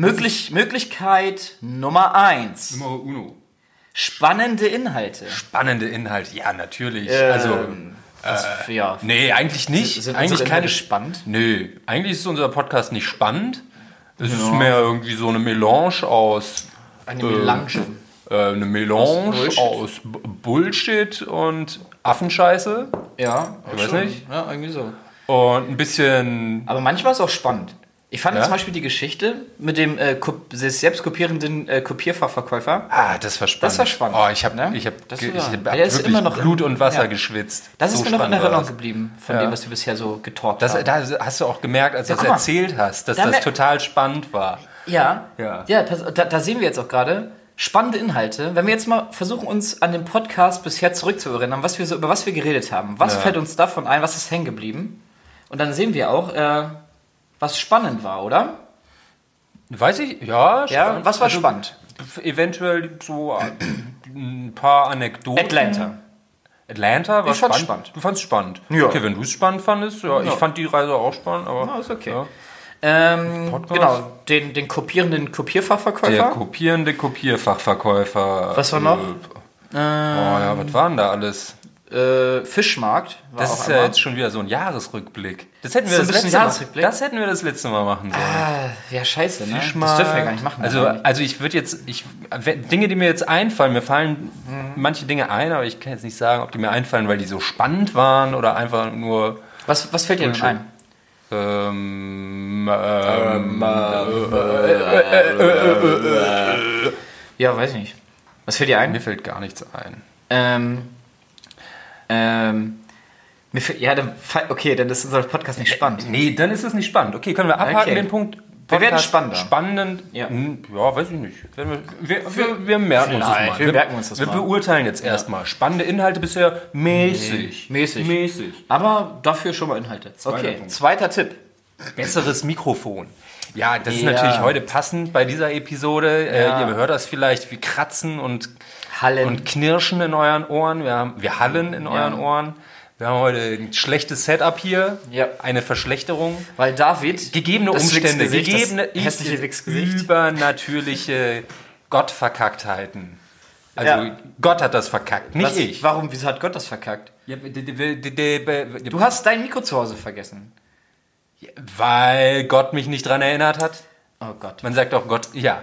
Möglich, Möglichkeit Nummer eins. Nummer uno. Spannende Inhalte. Spannende Inhalte. Ja, natürlich. Ähm, also, Was, ja. nee, eigentlich nicht. Sind eigentlich keine spannend? Nö, eigentlich ist unser Podcast nicht spannend. Es ist mehr irgendwie so eine Melange aus Eine Melange. äh, eine Melange Bullshit. aus, Bullshit und Affenscheiße Ja, Ich weiß schon. nicht. Ja, irgendwie so. und ein bisschen Aber manchmal ist es auch spannend. Ich fand Ja? zum Beispiel die Geschichte mit dem äh, selbst kopierenden äh, Kopierfachverkäufer. ah, das war spannend. Das war spannend, Oh, ich habe ne? ich habe Das ich hab Der ist immer noch Blut und Wasser ja. geschwitzt. Das So ist mir noch in Erinnerung geblieben von Ja. dem, was wir bisher so getalkt Das, haben. da hast du auch gemerkt, als du das erzählt hast, dass Da das total spannend war. Ja, Ja. ja da, da sehen wir jetzt auch gerade spannende Inhalte. Wenn wir jetzt mal versuchen, uns an den Podcast bisher zurückzuerinnern, was wir so, über was wir geredet haben, was fällt uns davon ein, was ist hängen geblieben? Und dann sehen wir auch, äh, was spannend war, oder? Weiß ich, ja. Ja, spannend. und was war Also, spannend? Eventuell so ein paar Anekdoten. Atlanta. Atlanta war Ich spannend. spannend. Du fandst spannend. Ja. Okay, wenn du es spannend fandest, ja, Ja. ich fand die Reise auch spannend, aber. Ja, ist okay. Ja. Ähm, genau, den, den kopierenden Der Kopierfachverkäufer. kopierende Kopierfachverkäufer. Was war noch? Äh, oh ja, was waren da alles? Äh, Fischmarkt. War Das auch ist ja jetzt schon wieder so ein Jahresrückblick. Das hätten wir das, bisschen letzte Mal, das hätten wir das letzte Mal machen sollen. Ah, ja, scheiße, ne? Das Fischmarkt. dürfen wir gar nicht machen. Also, also ich würde jetzt, ich, wenn- Dinge, die mir jetzt einfallen, mir fallen Mhm. manche Dinge ein, aber ich kann jetzt nicht sagen, ob die mir einfallen, weil die so spannend waren oder einfach nur was, was fällt dir denn ein? ähm, ähm, Ja, weiß ich nicht. Was fällt dir ein? mir fällt gar nichts ein. Ähm, ähm, mir ja, dann, okay, dann ist unser Podcast nicht spannend. Nee, dann ist es nicht spannend. Okay, können wir abhaken Okay. den Punkt. Wir werden Podcast spannender. Spannend. Ja. Hm, Ja, weiß ich nicht. Wir, wir, wir, wir merken uns das mal. wir merken uns das wir mal. beurteilen jetzt erstmal. Spannende Inhalte bisher mäßig. mäßig. Mäßig. Aber dafür schon mal Inhalte. Okay, Punkt. zweiter Tipp. Besseres Mikrofon. Ja, das ist Ja. natürlich heute passend bei dieser Episode. Ja. Äh, ihr hört das vielleicht, wir kratzen und, Hallen. und knirschen in euren Ohren. Wir, haben, wir hallen in euren Ohren, Wir haben heute ein schlechtes Setup hier, Ja. eine Verschlechterung. Weil David. Gegebene Umstände, gegebene hässliche Wichsgesicht. übernatürliche Gottverkacktheiten. Also Ja. Gott hat das verkackt, nicht Was, ich. Warum, wieso hat Gott das verkackt? Ja, Du hast dein Mikro zu Hause vergessen. Weil Gott mich nicht dran erinnert hat. Oh Gott. Man sagt auch Gott, ja,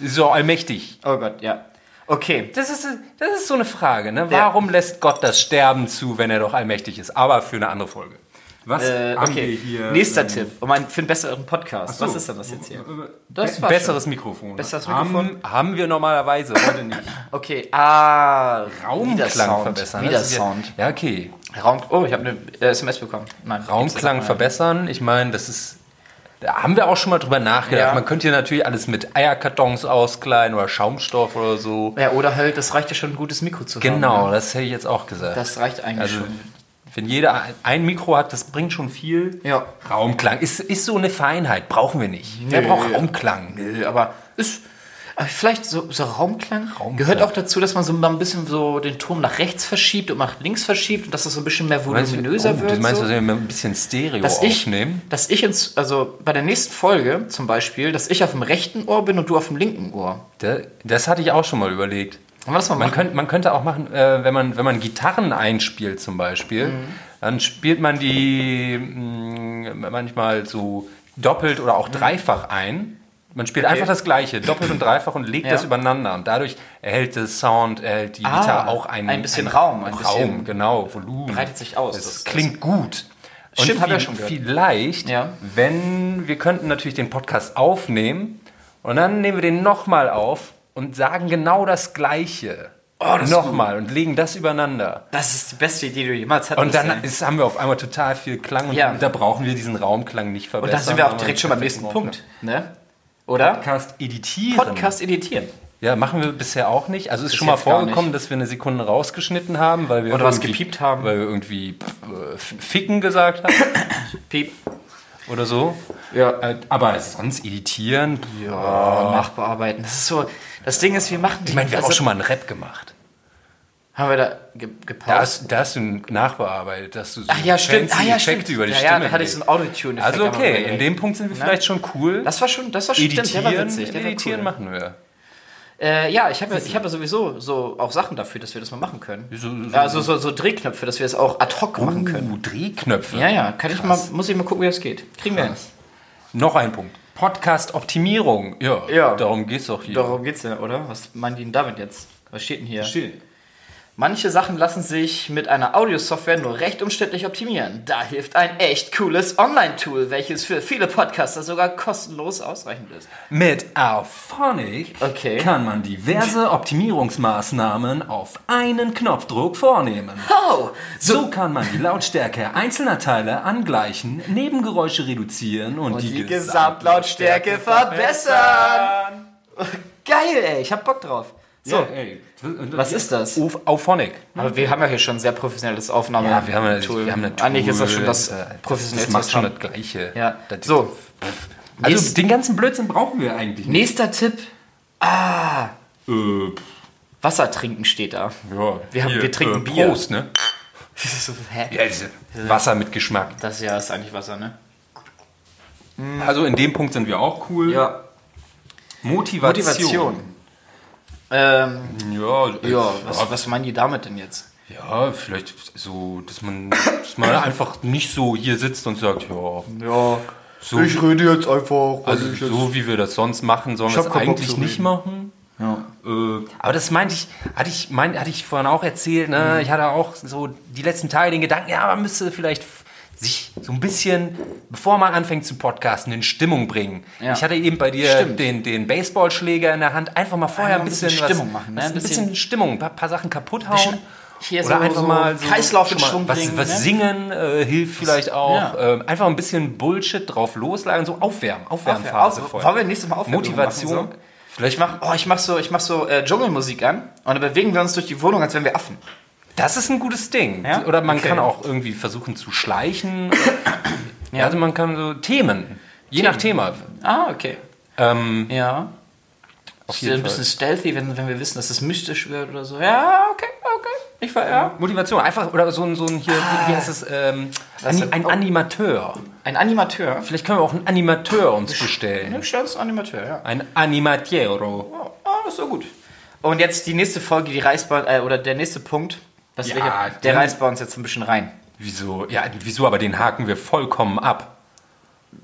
ist so allmächtig. Oh Gott, ja. Okay. Das ist, das ist so eine Frage, ne? Warum lässt Gott das Sterben zu, wenn er doch allmächtig ist? Aber für eine andere Folge. Was Äh, haben okay. wir hier? Nächster ähm, Tipp. Um einen, für einen besseren Podcast. so. Was ist denn das jetzt hier? Das Das war besseres Mikrofon. Besseres Haben, Mikrofon? haben wir normalerweise heute nicht. Okay. Ah. Raumklang verbessern. Wieder Sound. Ja, ja, okay. Raum. Oh, ich habe eine äh, SMS bekommen. Nein. Raumklang verbessern. Ich meine, das ist. Da haben wir auch schon mal drüber nachgedacht. Ja. Man könnte hier natürlich alles mit Eierkartons auskleiden oder Schaumstoff oder so. Ja, oder halt, das reicht ja schon, ein gutes Mikro zu haben. Genau, ne? das hätte ich jetzt auch gesagt. Das reicht eigentlich also, schon. wenn jeder ein Mikro hat, das bringt schon viel. Ja. Raumklang ist, ist so eine Feinheit, brauchen wir nicht. Wer braucht Raumklang? Nö, aber ist. Vielleicht so, so Raumklang, Raumklang. gehört auch dazu, dass man so mal ein bisschen so den Ton nach rechts verschiebt und nach links verschiebt und dass das so ein bisschen mehr Meinst du, voluminöser oh, wird. du meinst, so. dass wir ein bisschen Stereo dass ich, aufnehmen? dass ich ins, also bei der nächsten Folge zum Beispiel, dass ich auf dem rechten Ohr bin und du auf dem linken Ohr. Da- Das hatte ich auch schon mal überlegt. Das Man machen? könnte, man könnte auch machen, äh, wenn, man, wenn man Gitarren einspielt zum Beispiel, Mhm. dann spielt man die mh, manchmal so doppelt oder auch dreifach ein. Man spielt einfach das Gleiche, doppelt und dreifach und legt Ja. das übereinander. Und dadurch erhält der Sound, erhält die Ah, Gitarre auch einen, ein bisschen Raum, ein Raum, bisschen genau, Volumen. breitet sich aus. Es Das- klingt gut. Und Stimmt, hab ich viel- ja schon gehört. Vielleicht, Ja. wenn wir könnten natürlich den Podcast aufnehmen und dann nehmen wir den nochmal auf und sagen genau das Gleiche. Oh, das ist nochmal und legen das übereinander. Das ist die beste Idee, die du jemals hattest. Und dann ist, haben wir auf einmal total viel Klang und Ja. da brauchen wir diesen Raumklang nicht und verbessern. da sind wir auch direkt schon beim nächsten Punkt. Ne? Oder? Podcast editieren. Podcast editieren. Ja, machen wir bisher auch nicht. Also ist Bis schon mal vorgekommen, dass wir eine Sekunde rausgeschnitten haben, weil wir Oder was irgendwie- gepiept haben. Weil wir irgendwie pff, äh, ficken gesagt haben Piep. oder so. Ja. Äh, Aber sonst editieren. Ja, nachbearbeiten. Das ist so. Das Ding ist, wir machen Ich meine, wir haben auch also, schon mal einen Rap gemacht. Haben wir da ge Da hast, da hast du nachbearbeitet, dass du so Ach ja, stimmt. Ah, ja, Effekte stimmt. über die ja, Stimme Ja, da hatte ich so einen Autotune. Also okay, in dem Punkt sind wir vielleicht schon cool. Das war schon, das war schon, stimmt, der war editieren, witzig. Der war editieren cool. machen wir. Äh, ja, ich habe ja, ich hab ja sowieso so auch Sachen dafür, dass wir das mal machen können. So- so- ja, so, so, Drehknöpfe, dass wir es auch ad hoc machen können. Uh, Drehknöpfe. Ja, ja, kann ich mal, muss ich mal gucken, wie das geht. Kriegen wir hin. Krass. Noch ein Punkt. Podcast-Optimierung. Ja, Ja. darum geht es doch hier. Darum geht's ja, oder? Was meinen die denn damit jetzt? Was steht denn hier? Steht. Manche Sachen lassen sich mit einer Audiosoftware nur recht umständlich optimieren. Da hilft ein echt cooles Online-Tool, welches für viele Podcaster sogar kostenlos ausreichend ist. Mit Auphonic Okay. kann man diverse Optimierungsmaßnahmen auf einen Knopfdruck vornehmen. Oh, So kann man die Lautstärke einzelner Teile angleichen, Nebengeräusche reduzieren und, und die, die Gesamtlautstärke verbessern. Geil, ey, ich hab Bock drauf. So, So, ey, Was ist das? Auf- Auphonic. aber wir haben ja hier schon ein sehr professionelles Aufnahme. Ja, wir haben, ja- wir haben eine Eigentlich ist das Tool, schon das äh, professionellste. Das macht schon das Gleiche. Ja. Das- So, Also Nächst- den ganzen Blödsinn brauchen wir eigentlich nicht. nächster Tipp. Ah, Äh, Wasser trinken steht da. ja, Wir haben- wir trinken Bier. Prost, ne? Hä? Ja, Wasser mit Geschmack. Das ja ist eigentlich Wasser, ne? Also in dem Punkt sind wir auch cool. Ja. Motivation. Motivation. Ähm, Ja, äh, ja, was, was meinen die damit denn jetzt? ja, vielleicht so, dass man, dass man einfach nicht so hier sitzt und sagt, ja, Ja, so, rede jetzt einfach. also so wie wir das sonst machen, sollen wir es eigentlich nicht machen. Ja. Äh, aber das meinte ich, hatte ich, mein, hatte ich vorhin auch erzählt, ne? Mhm. ich hatte auch so die letzten Tage den Gedanken, ja, man müsste vielleicht sich so ein bisschen, bevor man anfängt zu podcasten, in Stimmung bringen. Ja. Ich hatte eben bei dir Stimmt. den, den Baseballschläger in der Hand, einfach mal vorher ein ein bisschen, bisschen was, Stimmung machen, ne? was- Ein bisschen- bisschen Stimmung, ein paar, paar Sachen kaputt hauen. Hier Oder so- einfach so mal so Kreislauf in Schwung was, bringen, was ne? singen äh, hilft vielleicht auch. Ja. Ähm, einfach ein bisschen Bullshit drauf loslagern, so aufwärmen, Aufwärmphase Auf, voll. wollen wir nächstes Mal aufwärmen Motivation. Machen? Vielleicht Ich mach, oh, ich mach so, ich mach so äh, Dschungelmusik an und dann bewegen wir uns durch die Wohnung, als wären wir Affen. Das ist ein gutes Ding. Ja? Oder man Okay. kann auch irgendwie versuchen zu schleichen. ja. Also man kann so Themen, je nach Thema. Ah, okay. Ähm, Ja. Auf jeden ein bisschen stealthy, wenn, wenn wir wissen, dass es mystisch wird oder so. Ja, okay, okay. Ich war, ja. Motivation, einfach, oder so ein, so ein hier, wie, wie heißt es, ähm, denn? ein Oh. Animateur. Ein Animateur. Vielleicht können wir auch einen Animateur uns bestellen. Stell uns einen Animateur, ja. Ein Animatiero. Oh, oh, das ist so gut. Und jetzt die nächste Folge, die reißt bei, äh, oder der nächste Punkt, das Ja, der den- reißt bei uns jetzt ein bisschen rein. Wieso? Ja, wieso? Aber den haken wir vollkommen ab.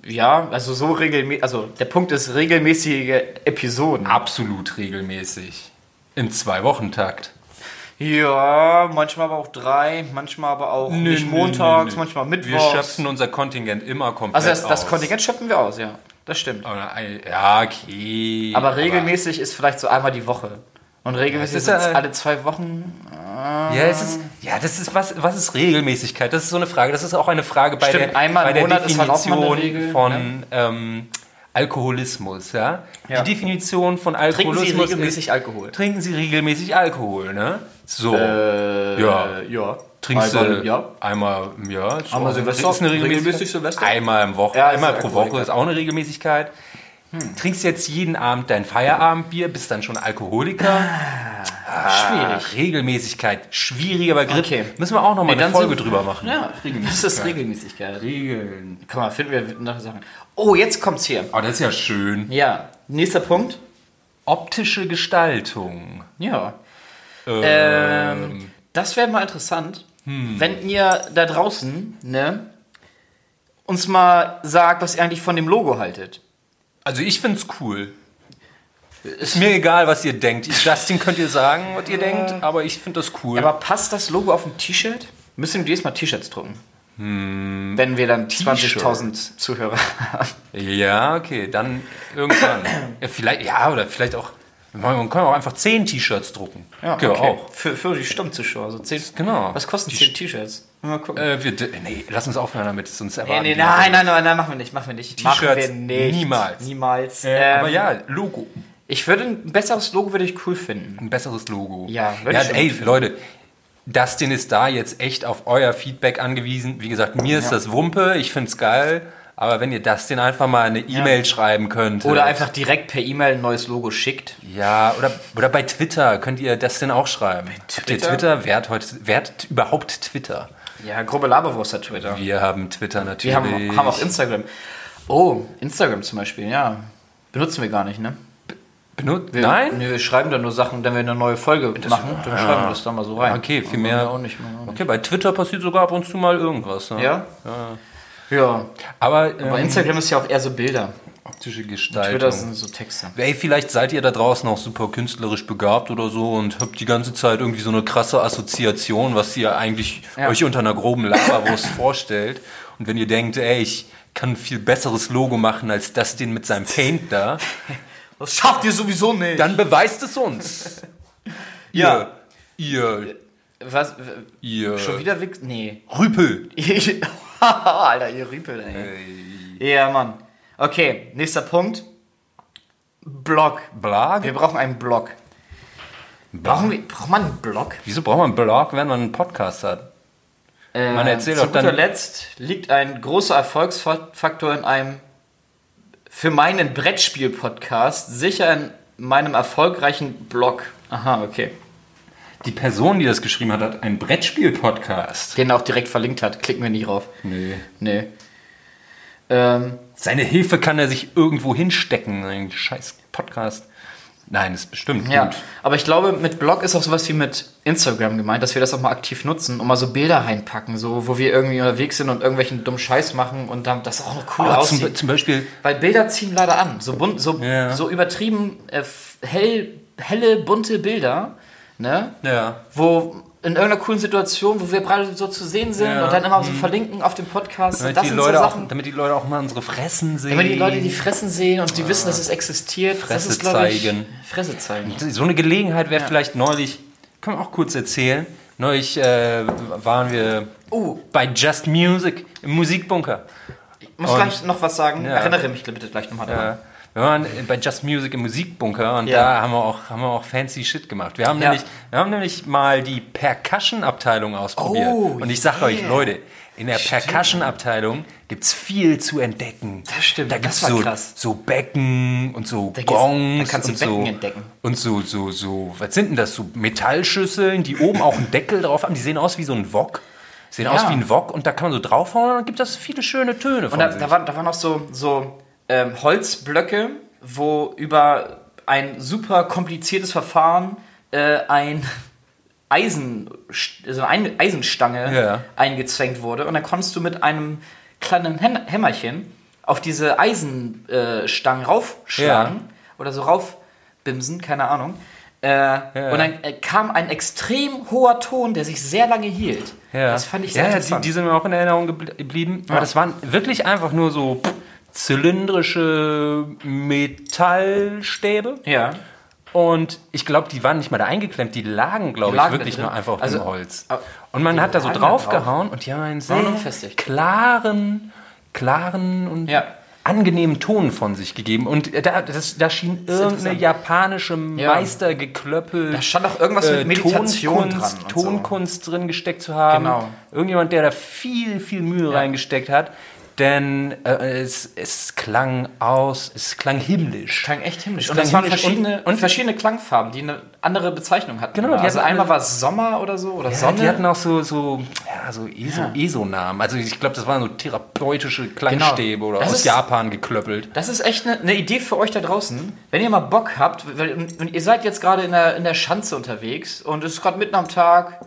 Ja, also so regelmäßig, also der Punkt ist regelmäßige Episoden. Absolut regelmäßig. Im Zwei-Wochen-Takt. Ja, manchmal aber auch drei, manchmal aber auch Nö, nicht montags, nö, nö. manchmal Wir mittwochs. schöpfen unser Kontingent immer komplett also das, das aus. Kontingent schöpfen wir aus, ja. Das stimmt. Aber, Ja, okay. Aber regelmäßig ist vielleicht so einmal die Woche. Und regelmäßig ist ist ja- alle zwei Wochen. Ja, es ist, ja, das ist was, was ist Regelmäßigkeit? Das ist so eine Frage. Das ist auch eine Frage bei Stimmt, der, einmal bei der Monat halt Definition Regel, von ähm, Alkoholismus. Ja? Ja. Die Definition von Trinken Alkoholismus Sie regelmäßig Alkohol? ist, trinken Sie regelmäßig Alkohol. Ne? So, Äh, Ja. ja. trinkst Einmal du im Jahr. einmal im Jahr. So. Einmal Silvester, Ist eine regelmäßig Silvester. Einmal im Woche, Ja, einmal ja pro. Woche ist auch eine Regelmäßigkeit. Trinkst jetzt jeden Abend dein Feierabendbier, bist dann schon Alkoholiker. Schwierig. Regelmäßigkeit, schwieriger Begriff. Okay. Müssen wir auch noch mal Nee, eine Folge sind- drüber machen. Ja, das ist Regelmäßigkeit. Regeln. Guck mal, finden wir noch Sachen. Oh, jetzt kommt's hier. Oh, das ist ja schön. Ja, nächster Punkt. Optische Gestaltung. Ja. Ähm, Ähm, das wäre mal interessant, Hm. wenn ihr da draußen, ne, uns mal sagt, was ihr eigentlich von dem Logo haltet. Also ich find's cool. Ist mir egal, was ihr denkt. Justin könnt ihr sagen, was ihr denkt, aber ich finde das cool. Aber passt das Logo auf ein T-Shirt? Müssen wir diesmal T-Shirts drucken? Wenn wir dann 20.000 Zuhörer haben. ja, okay, dann irgendwann. ja, vielleicht, ja, oder vielleicht auch. Man kann auch einfach 10 T-Shirts drucken. Ja, auch. Für, für die Stammzuschauer. So 10, Genau. Was kosten 10 T-Shirts? Mal gucken. Äh, wir, nee, lass uns aufhören damit, sonst nee, erwarten nee, die nein, nein, nein, nein, machen wir nicht, machen wir nicht. T-Shirts niemals. Niemals. Äh, Ähm, aber ja, Logo. Ich würde ein besseres Logo würde ich cool finden. Ein besseres Logo. Ja, würde ja ich ey, finden. Leute, Dustin ist da jetzt echt auf euer Feedback angewiesen. Wie gesagt, mir ist Ja. das Wumpe, ich find's geil. Aber wenn ihr Dustin einfach mal eine E-Mail schreiben könnt. Oder einfach direkt per E-Mail ein neues Logo schickt. Ja, oder, oder bei Twitter könnt ihr Dustin auch schreiben. Habt ihr Twitter? Twitter? Wer hat, heute, wer hat überhaupt Twitter? Ja, grobe Laberwurst hat Twitter. Wir haben Twitter natürlich. Wir haben, haben auch Instagram. Oh, Instagram zum Beispiel, ja. Benutzen wir gar nicht, ne? Benut Wir, Nein? Nee, wir schreiben da nur Sachen, wenn wir eine neue Folge machen, dann schreiben wir das da mal so rein. Okay, viel mehr. Auch nicht, mehr. Okay, bei Twitter passiert sogar ab und zu mal irgendwas. Ne? Ja? Ja. Aber, ähm, Aber Instagram ist ja auch eher so Bilder. Optische Twitter Gestaltung. sind so Texte. Ey, vielleicht seid ihr da draußen auch super künstlerisch begabt oder so und habt die ganze Zeit irgendwie so eine krasse Assoziation, was ihr eigentlich Ja. euch unter einer groben Laberwurst vorstellt. Und wenn ihr denkt, ey, ich kann ein viel besseres Logo machen als das den mit seinem Paint da, Das schafft ihr sowieso nicht. dann beweist es uns. Ja. Ihr, Was? ihr, Schon wieder Wix? Nee. Rüpel. Alter, ihr Rüpel, ey. Ja, Mann. Okay, nächster Punkt. Blog. Blog? Wir brauchen einen Blog. Brauchen wir, braucht man einen Blog? Wieso braucht man einen Blog, wenn man einen Podcast hat? Man erzählt Äh, zu guter Letzt liegt ein großer Erfolgsfaktor in einem für meinen Brettspiel-Podcast sicher in meinem erfolgreichen Blog. Aha, okay. Die Person, die das geschrieben hat, hat einen Brettspiel-Podcast. Den er auch direkt verlinkt hat. Klicken wir nicht drauf. Nee. Nee. Ähm, Seine Hilfe kann er sich irgendwo hinstecken. Ein scheiß Podcast. Nein, ist bestimmt ja, gut. aber ich glaube, mit Blog ist auch sowas wie mit Instagram gemeint, dass wir das auch mal aktiv nutzen und mal so Bilder reinpacken, so wo wir irgendwie unterwegs sind und irgendwelchen dummen Scheiß machen und dann das auch noch cool Oh, aussieht. zum, zum Beispiel, Weil Bilder ziehen leider an. So bunt, so, Ja. so übertrieben äh, hell, helle, bunte Bilder, ne? ja, Wo in irgendeiner coolen Situation, wo wir gerade so zu sehen sind Ja. und dann immer so verlinken auf dem Podcast. damit die, Leute so auch, Sachen. damit die Leute auch mal unsere Fressen sehen. Immer die Leute, die Fressen sehen und die wissen, dass es existiert. Fresse ist, glaub ich, zeigen. Fresse zeigen. So eine Gelegenheit wäre vielleicht neulich, können wir auch kurz erzählen, neulich äh, waren wir Oh, bei Just Music im Musikbunker. ich muss Und- gleich noch was sagen. Ja. Erinnere mich bitte gleich nochmal daran. Wir waren bei Just Music im Musikbunker und Ja. da haben wir, auch, haben wir auch fancy Shit gemacht. Wir haben, Ja. nämlich, wir haben nämlich mal die Percussion-Abteilung ausprobiert. Oh, und ich sage euch, yeah. Leute, in der Percussion-Abteilung gibt es viel zu entdecken. Das stimmt, Da das gibt's war so, krass. so Becken und so gibt's- Gongs da kannst du und Becken so. entdecken. Und so, so, so, was sind denn das? So Metallschüsseln, die oben auch einen Deckel drauf haben. Die sehen aus wie so ein Wok. Sehen Ja. aus wie ein Wok und da kann man so draufhauen und dann gibt das viele schöne Töne von Und da, sich. da, waren, da waren auch so, so ähm, Holzblöcke, wo über ein super kompliziertes Verfahren äh, ein Eisen, also eine Eisenstange Ja. eingezwängt wurde. Und dann konntest du mit einem kleinen Häm- Hämmerchen auf diese Eisenstangen raufschlagen oder so raufbimsen, keine Ahnung. Äh, Und dann äh, kam ein extrem hoher Ton, der sich sehr lange hielt. Ja. Das fand ich sehr ja, ja, interessant. Die, die sind mir auch in Erinnerung gebl- geblieben. Aber das waren wirklich einfach nur so zylindrische Metallstäbe. ja. Und ich glaube, die waren nicht mal da eingeklemmt, die lagen, glaube ich, lagen wirklich nur einfach auf Also, dem Holz. äh, Und man hat da so draufgehauen und die haben einen sehr klaren, klaren und Ja. angenehmen Ton von sich gegeben. Und da, das, da schien irgendeine japanische Ja. Meistergeklöppel. Da stand auch irgendwas mit Meditation Tonkunst, dran und so. Tonkunst drin gesteckt zu haben. Genau. Irgendjemand, der da viel, viel Mühe reingesteckt hat. Denn äh, es, es klang aus, es klang himmlisch. klang echt himmlisch. Es Und das waren verschiedene, und- und- verschiedene Klangfarben, die eine andere Bezeichnung hatten. Genau, die also hatten- einmal war es Sommer oder so oder Ja, Sonne. die hatten auch so, so, ja, so ESO, Ja. ESO-Namen. Also ich glaube, das waren so therapeutische Klangstäbe oder Das aus ist- Japan geklöppelt. das ist echt eine, eine Idee für euch da draußen. Wenn ihr mal Bock habt, weil, und und ihr seid jetzt gerade in der, in der Schanze unterwegs und es ist gerade mitten am Tag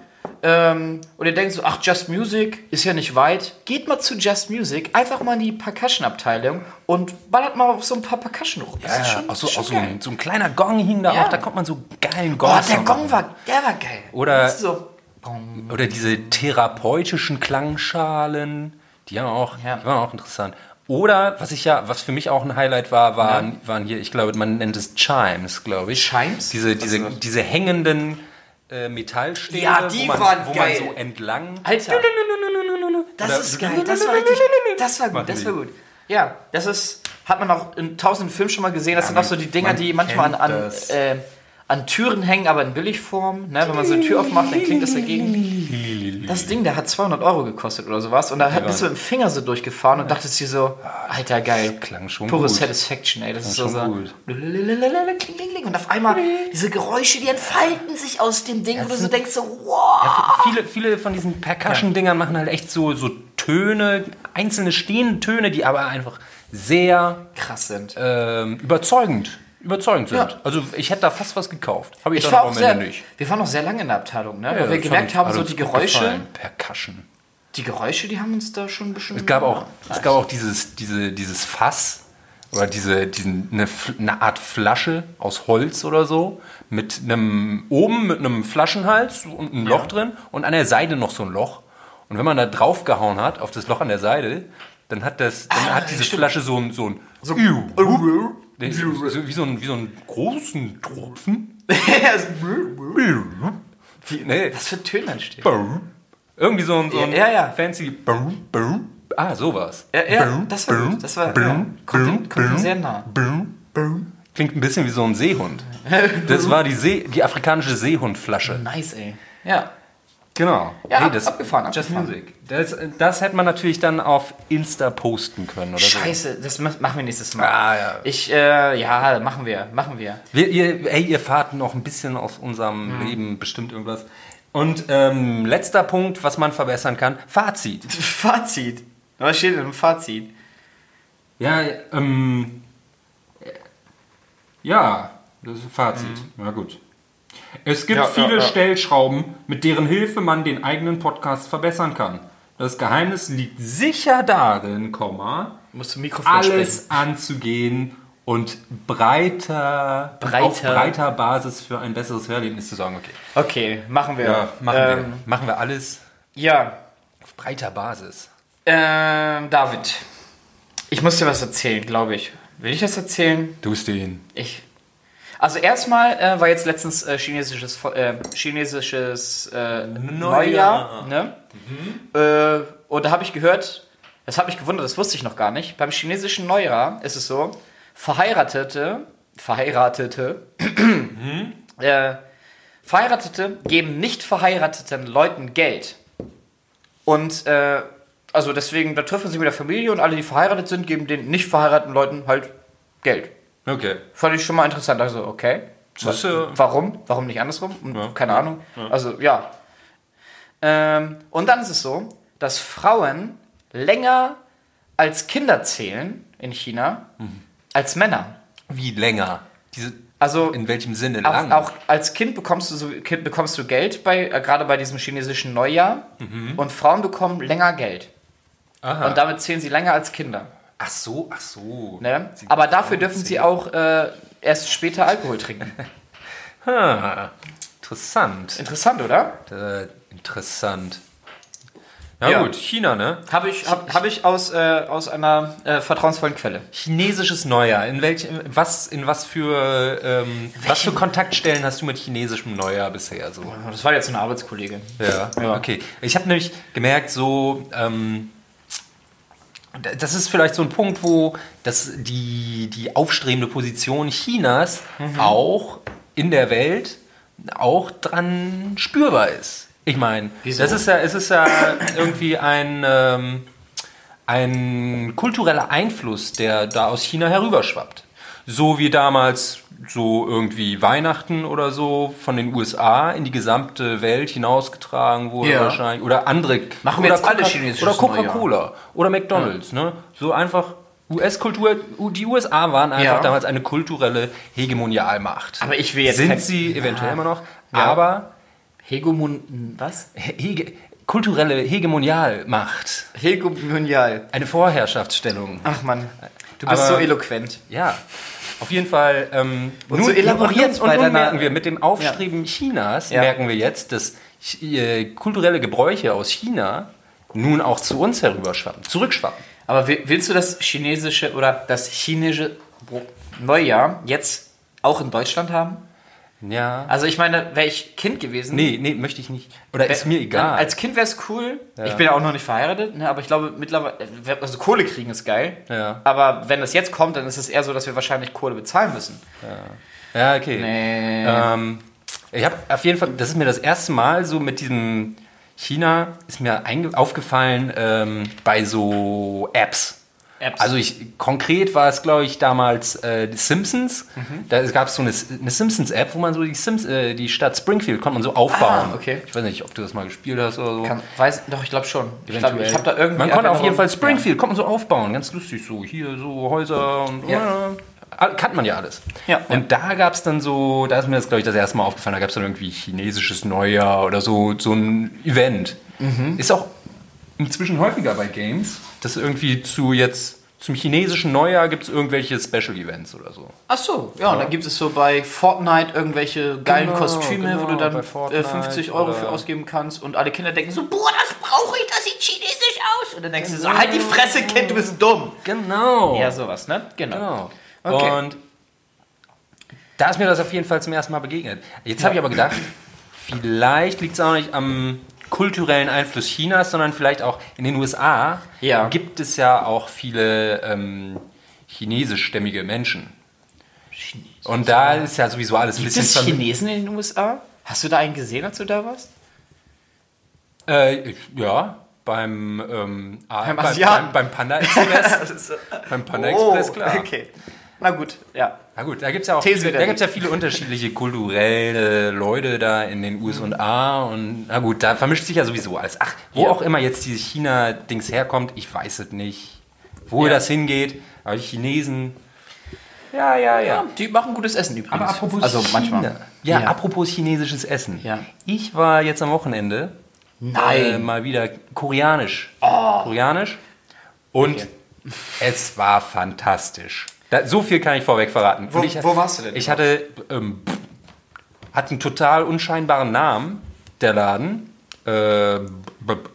ähm, und ihr denkt so, ach, Just Music ist ja nicht weit. Geht mal zu Just Music, einfach mal in die Percussion-Abteilung und ballert mal auf so ein paar Percussion rum. Das ist Ja, schon, auch so, schon auch so, ein, so ein kleiner Gong hing da Ja. auch, da kommt man so geilen Gong. Oh, der Gong war, der war geil. Oder- so. Oder diese therapeutischen Klangschalen, die haben auch, Ja. die waren auch interessant. Oder, was ich ja, was für mich auch ein Highlight war, waren, waren hier, ich glaube, man nennt es Chimes, glaube ich. Chimes? Diese, diese, diese hängenden äh, Metallstäbe, Ja, die wo, man, waren wo geil. man so entlang. Alter. Das Oder- ist geil, das war richtig, das war gut, das war gut. Ja, das ist, hat man auch in tausenden Filmen schon mal gesehen, das Ja, sind auch so die Dinger, die manchmal an, an, äh, an Türen hängen, aber in Billigform. Ne? Wenn man so eine Tür aufmacht, dann klingt das dagegen. Das Ding, der hat 200 Euro gekostet oder sowas und da hat bist du mit dem Finger so durchgefahren und dachtest dir so, alter geil. Klang schon Pure gut. Satisfaction, ey. Das ist so, so gut. Und auf einmal diese Geräusche, die entfalten sich aus dem Ding, wo du so denkst so, wow. Viele, viele von diesen Percussion-Dingern machen halt echt so, so Töne, einzelne stehende Töne, die aber einfach sehr Krass sind. ähm, überzeugend, überzeugend sind. Ja. Also ich hätte da fast was gekauft. Habe ich, Ich dann war aber auch am sehr, Ende nicht. wir waren noch sehr lange in der Abteilung, ne? Ja, weil wir gemerkt haben, hat so die Geräusche. Percussion. die Geräusche, die haben uns da schon bisschen. Es gab auch, es gab auch dieses, diese, dieses Fass oder diese, diesen, eine, eine Art Flasche aus Holz oder so mit einem oben mit einem Flaschenhals und einem Loch drin und an der Seite noch so ein Loch. Und wenn man da drauf gehauen hat auf das Loch an der Seite, dann hat das, dann Ah, hat diese stimmt. Flasche so ein so ein So, Den- so, wie so ein wie so einen großen Tropfen. Wie, nee, Was für Töne entstehen. irgendwie so ein, so ein Ja, ja. fancy. Ah, sowas. Ja, ja, das war gut. Das war ja, kommt, kommt sehr nah. Klingt ein bisschen wie so ein Seehund. Das war die, See, die afrikanische Seehundflasche. Nice, ey. Ja. Genau. Ja, Hey, das, abgefahren, Just abgefahren. Music. Das, das hätte man natürlich dann auf Insta posten können oder so. Scheiße, das ma- machen wir nächstes Mal. Ah, ja. Ich, äh, ja, machen wir, machen wir. Wir, ihr, ey, ihr fahrt noch ein bisschen aus unserem Leben bestimmt irgendwas. Und ähm, letzter Punkt, was man verbessern kann: Fazit. Fazit. Was steht denn im Fazit? Ja, ähm. Ja, das ist ein Fazit. Na gut. Es gibt Ja, viele ja. Stellschrauben, mit deren Hilfe man den eigenen Podcast verbessern kann. Das Geheimnis liegt sicher darin, Komma, Mikrofon sprechen. alles anzugehen und breiter, Breiter. auf breiter Basis für ein besseres Hörerlebnis zu sorgen. Okay. Okay, machen wir. Ja, machen, ähm, wir. machen wir alles Ja, auf breiter Basis. ähm, David. Ich muss dir was erzählen, glaube ich. Will ich das erzählen? Du den. Ich. Also erstmal äh, war jetzt letztens äh, chinesisches, äh, chinesisches äh, Neujahr. Ne? Äh, und da habe ich gehört, das hat mich gewundert, das wusste ich noch gar nicht. Beim chinesischen Neujahr ist es so, Verheiratete, Verheiratete, äh, Verheiratete geben nicht verheirateten Leuten Geld. Und Also deswegen, da trifft man sich mit der Familie und alle, die verheiratet sind, geben den nicht verheirateten Leuten halt Geld. Okay. Fand ich schon mal interessant. Also, okay. Ja- Warum? Warum nicht andersrum? Ja. Keine Ahnung. Also, ja. Ähm, und dann ist es so, dass Frauen länger als Kinder zählen in China Mhm. als Männer. Wie länger? Diese, Also in welchem Sinne lang? auch, auch als Kind bekommst du so kind bekommst du Geld bei äh, gerade bei diesem chinesischen Neujahr und Frauen bekommen länger Geld Mhm. Aha. und damit zählen sie länger als Kinder. Ach so, ach so. Ne? Aber dafür dürfen sie auch äh, erst später Alkohol trinken. Ah, interessant. Interessant, oder? Äh, interessant. Ja, Ja. gut, China, ne? Habe ich, hab, hab ich aus, äh, aus einer äh, vertrauensvollen Quelle. Chinesisches Neujahr. In welchem, was, in was für, ähm, was für Kontaktstellen hast du mit chinesischem Neujahr bisher so? Das war jetzt eine Arbeitskollegin. Ja, Ja. okay. Ich habe nämlich gemerkt, so, ähm, das ist vielleicht so ein Punkt, wo das, die, die aufstrebende Position Chinas Mhm. auch in der Welt auch dran spürbar ist. Ich meine, das ist ja, es ist ja irgendwie ein, ähm, ein kultureller Einfluss, der da aus China herüberschwappt. So wie damals so irgendwie Weihnachten oder so von den USA in die gesamte Welt hinausgetragen wurde Ja. wahrscheinlich. Oder andere. Machen wir oder jetzt alle chinesisches Oder Coca-Cola. Oder McDonalds. Ne? So einfach US-Kultur. Die USA waren einfach Ja. damals eine kulturelle Hegemonialmacht. Aber ich will jetzt Sind sie eventuell Ah. immer noch. Ja. Aber Hegemon... Was? Hege kulturelle Hegemonialmacht. Hegemonial. Eine Vorherrschaftsstellung. Ach Mann, du bist Aber- so eloquent. Ja, auf jeden Fall. Ähm, Und so elaboriert und nun deiner- merken wir, mit dem Aufstreben Chinas, Ja. merken wir jetzt, dass äh, kulturelle Gebräuche aus China nun auch zu uns herüberschwappen, zurückschwappen. Aber wi- willst du das chinesische oder das chinesische Neujahr jetzt auch in Deutschland haben? Ja. Also ich meine, wäre ich Kind gewesen... nee, nee, möchte ich nicht. Oder ist mir egal. Als Kind wäre es cool. Ich bin ja auch noch nicht verheiratet, ne, aber ich glaube mittlerweile, also Kohle kriegen ist geil. Ja. Aber wenn das jetzt kommt, dann ist es eher so, dass wir wahrscheinlich Kohle bezahlen müssen. ja, okay. Nee. Ähm, ich habe auf jeden Fall, das ist mir das erste Mal so mit diesem China, ist mir aufgefallen ähm, bei so Apps. Apps. Also ich, konkret war es, glaube ich, damals äh, die Simpsons. Mhm. Da gab es so eine, eine Simpsons-App, wo man so die, Sims, äh, die Stadt Springfield konnte man so aufbauen. Ah, okay. Ich weiß nicht, ob du das mal gespielt hast oder so. Kann, weiß, doch, ich glaube schon. Ich Eventuell. ich habe da irgendwie. man konnte auf jeden Fall Springfield, konnte man so aufbauen, ganz lustig so. Hier so Häuser und Ja. ja. kannte man ja alles. Ja. Und da gab es dann so, da ist mir das glaube ich das erste Mal aufgefallen, da gab es dann irgendwie chinesisches Neujahr oder so, so ein Event. Mhm. Ist auch inzwischen häufiger bei Games, dass irgendwie zu jetzt zum chinesischen Neujahr gibt es irgendwelche Special Events oder so. Ach so, ja, und dann gibt es so bei Fortnite irgendwelche geilen Genau, Kostüme, wo du genau, dann äh, Fortnite 50 Euro für ausgeben kannst und alle Kinder denken so, boah, das brauche ich, das sieht chinesisch aus. Und dann denkst du so, halt die Fresse, Kind, du bist dumm. Genau. Ja, sowas, ne? Genau. Genau. Okay. Und da ist mir das auf jeden Fall zum ersten Mal begegnet. Jetzt habe ich aber gedacht, vielleicht liegt es auch nicht am kulturellen Einfluss Chinas, sondern vielleicht auch in den USA Ja. gibt es ja auch viele ähm, chinesischstämmige Menschen. Und da ist ja sowieso alles ein Gibt bisschen es vermi- Chinesen in den USA? Hast du da einen gesehen, als du da warst? Äh, ja, beim, ähm, Beim beim, beim, beim Panda Express. beim Panda Express, klar. Oh, okay. Na gut, ja. Na gut, da gibt es ja auch These viele, da gibt's ja viele unterschiedliche kulturelle Leute da in den USA und na gut, da vermischt sich ja sowieso alles. Ach, wo Ja. auch immer jetzt dieses China-Dings herkommt, ich weiß es nicht. Wo Ja. das hingeht, aber die Chinesen. Ja, ja, ja. Die machen gutes Essen übrigens. Aber apropos also China. manchmal. Ja, Ja. apropos chinesisches Essen. Ja. Ich war jetzt am Wochenende Nein. äh, mal wieder koreanisch. Koreanisch. Und Okay. es war fantastisch. Da, so viel kann ich vorweg verraten. Wo- ich, wo warst du denn Ich hatte, ähm, hat einen total unscheinbaren Namen, der Laden. Äh,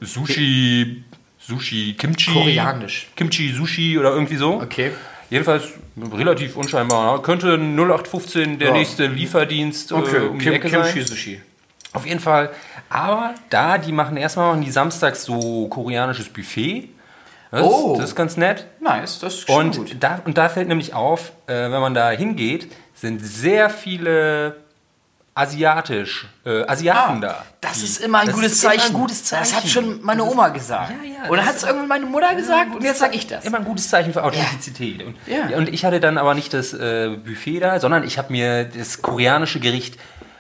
Sushi, Sushi, Kimchi. Koreanisch. Kimchi, Sushi oder irgendwie so. Okay. Jedenfalls relativ unscheinbar. Könnte 0815 der Ja. nächste Lieferdienst äh, um die Kim, Ecke sein. Kimchi Sushi. Auf jeden Fall. Aber da, die machen erstmal machen die samstags so koreanisches Buffet. Das, Oh. ist, das ist ganz nett. Nice, das ist schon Und gut. da, und da fällt nämlich auf, äh, wenn man da hingeht, sind sehr viele asiatisch, äh, Asiaten da. Das ist immer ein Das gutes ist immer ein Zeichen. gutes Das hat Zeichen. schon meine Oma gesagt. Ja, ja, Oder hat es irgendwann meine Mutter gesagt und jetzt sag ich das. Immer ein gutes Zeichen für Authentizität. Und, Ja. ja, und ich hatte dann aber nicht das äh, Buffet da, sondern ich habe mir das koreanische Gericht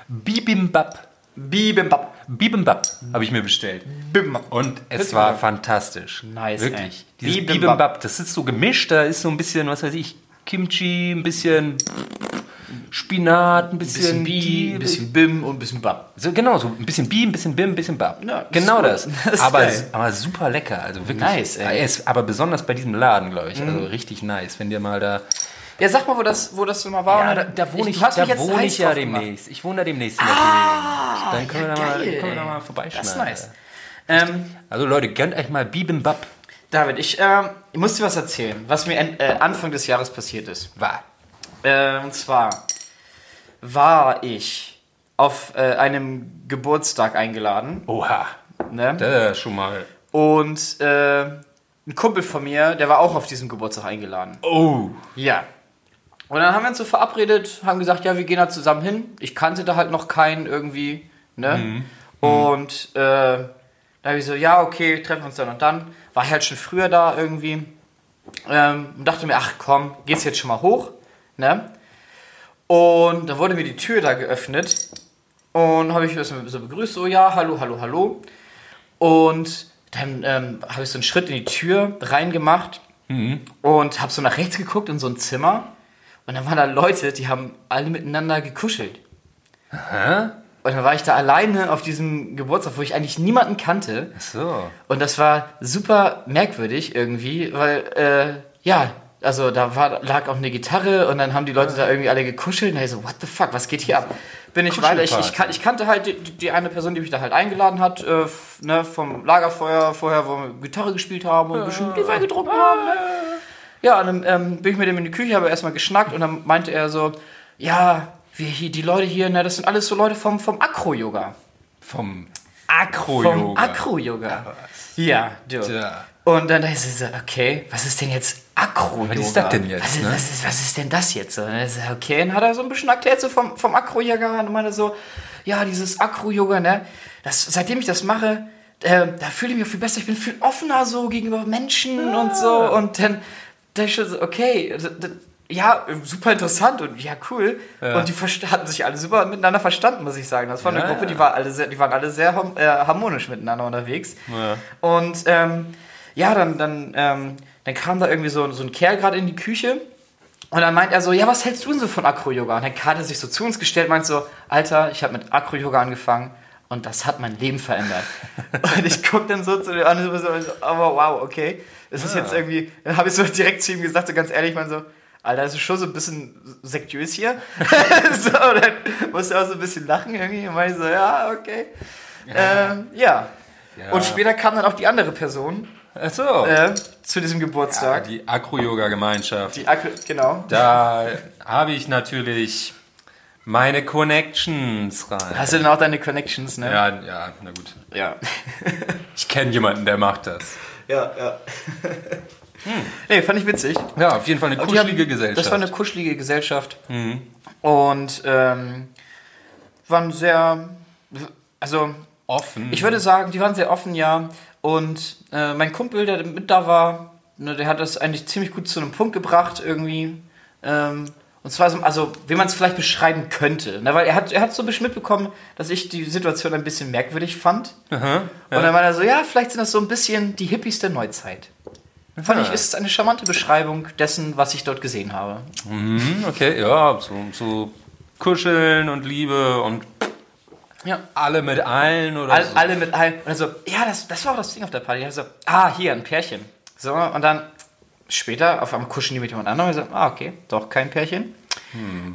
Bibimbap, Bibimbap. Bibimbap habe ich mir bestellt. Bibimbap. Und es war fantastisch. Nice, Wirklich. ey. Dieses Bibimbap. Bibimbap. das ist so gemischt, da ist so ein bisschen, was weiß ich, Kimchi, ein bisschen Spinat, ein bisschen, Bisschen Bi, ein bisschen Bim und ein bisschen Bab. So, genau, so ein bisschen Bi, ein bisschen Bim, ein bisschen Bab. Ja, das genau das. gut. Das ist aber, aber super lecker. Also wirklich. Nice, ey. Mhm. Er aber besonders bei diesem Laden, glaube ich. Also richtig nice. Wenn dir mal da. Ja, sag mal, wo das, wo das mal war. Ja, da, da wohne ich, hast da wohne ich ja demnächst. Ich wohne da demnächst Gegend. Dann können, ja, wir da mal, geil, können wir da mal vorbeischneiden. Das ist nice. Ähm, Also Leute, gönnt euch mal Bibimbap. David, ich, ähm, ich muss dir was erzählen, was mir äh, Anfang des Jahres passiert ist. War. Äh, und zwar war ich auf äh, einem Geburtstag eingeladen. Oha. Ne? Ist schon mal. Und äh, ein Kumpel von mir, der war auch auf diesem Geburtstag eingeladen. Oh. Ja. Und dann haben wir uns so verabredet, haben gesagt, ja, wir gehen da zusammen hin. Ich kannte da halt noch keinen irgendwie, ne? Und äh, da habe ich so, ja, okay, treffen wir uns dann und dann. War ich halt schon früher da irgendwie. Ähm, und dachte mir, ach komm, geht's jetzt schon mal hoch, ne? Und dann wurde mir die Tür da geöffnet. Und habe ich so begrüßt, so, ja, hallo, hallo, hallo. Und dann ähm, habe ich so einen Schritt in die Tür reingemacht und habe so nach rechts geguckt in so ein Zimmer. Und dann waren da Leute, die haben alle miteinander gekuschelt. Hä? Und dann war ich da alleine auf diesem Geburtstag, wo ich eigentlich niemanden kannte. So. Und das war super merkwürdig irgendwie, weil, äh, ja, also da war, lag auch eine Gitarre und dann haben die Leute da irgendwie alle gekuschelt. Und ich so, what the fuck, was geht hier ab? Bin ich weiter. Ich, ich, kan- ich kannte halt die, die eine Person, die mich da halt eingeladen hat, äh, ne, vom Lagerfeuer vorher, wo wir Gitarre gespielt haben und ein bisschen Glühwein getrunken haben. Ne? Ja, und dann ähm, bin ich mit dem in die Küche, habe erstmal geschnackt und dann meinte er so, ja, wir hier, die Leute hier, ne, das sind alles so Leute vom, vom Akro-Yoga. Vom Vom Akro-Yoga. Akro-Yoga. Ja, du. Ja. Und dann dachte ich so, okay, was ist denn jetzt Akro-Yoga? Was ist das denn jetzt, Was ist, ne? was ist, was ist denn das jetzt? so? Und dann er, okay, dann hat er so ein bisschen erklärt so vom, vom Akro-Yoga und meinte so, ja, dieses Akro-Yoga, ne, das, seitdem ich das mache, äh, da fühle ich mich auch viel besser, ich bin viel offener so gegenüber Menschen und so und dann dachte ich schon so, okay, ja, super interessant und ja, cool. Und die hatten sich alle super miteinander verstanden, muss ich sagen. Das war eine Ja, Gruppe, ja. die, war alle sehr, die waren alle sehr äh, harmonisch miteinander unterwegs. Ja. Und ähm, ja, dann, dann, ähm, dann kam da irgendwie so, so ein Kerl gerade in die Küche und dann meint er so, ja, was hältst du denn so von Akro-Yoga? Und dann hat er sich so zu uns gestellt, meint so, Alter, ich habe mit Akro-Yoga angefangen und das hat mein Leben verändert. und ich guck dann so zu dem an und so, aber wow, okay. Das ist jetzt irgendwie, dann habe ich so direkt zu ihm gesagt, so ganz ehrlich, ich meine so, Alter, das ist schon so ein bisschen sektiös hier. so, dann musste er auch so ein bisschen lachen irgendwie und meinte so, ja, okay. Ähm, ja. Ja. Und später kam dann auch die andere Person Ach so. äh, zu diesem Ja, Geburtstag. die Akro-Yoga-Gemeinschaft. die Akku, genau. Da habe ich natürlich meine Connections rein. Hast du denn auch deine Connections, ne? Ja, ja, na gut. Ja. Ich kenne jemanden, der macht das. Ja, ja. Nee, fand ich witzig. Ja, auf jeden Fall eine die haben- kuschelige Gesellschaft. Das war eine kuschelige Gesellschaft. Und ähm, waren sehr, also offen. ich würde sagen, die waren sehr offen, ja. Und äh, mein Kumpel, der mit da war, ne, der hat das eigentlich ziemlich gut zu einem Punkt gebracht irgendwie. Ähm, und zwar, so, also wie man es vielleicht beschreiben könnte. Ne? Weil er hat, er hat so ein bisschen mitbekommen, dass ich die Situation ein bisschen merkwürdig fand. Aha, Und dann meinte er so, ja, vielleicht sind das so ein bisschen die Hippies der Neuzeit. Fand Aha. ich, ist eine charmante Beschreibung dessen, was ich dort gesehen habe. Mhm, okay, ja, so, so kuscheln und Liebe und Ja. alle mit allen oder All, so. alle mit allen. Und dann so, ja, das, das war auch das Ding auf der Party. Also, ah, hier, ein Pärchen. So, und dann später auf einmal kuscheln die mit jemand anderem. Und so, ah, okay, doch kein Pärchen.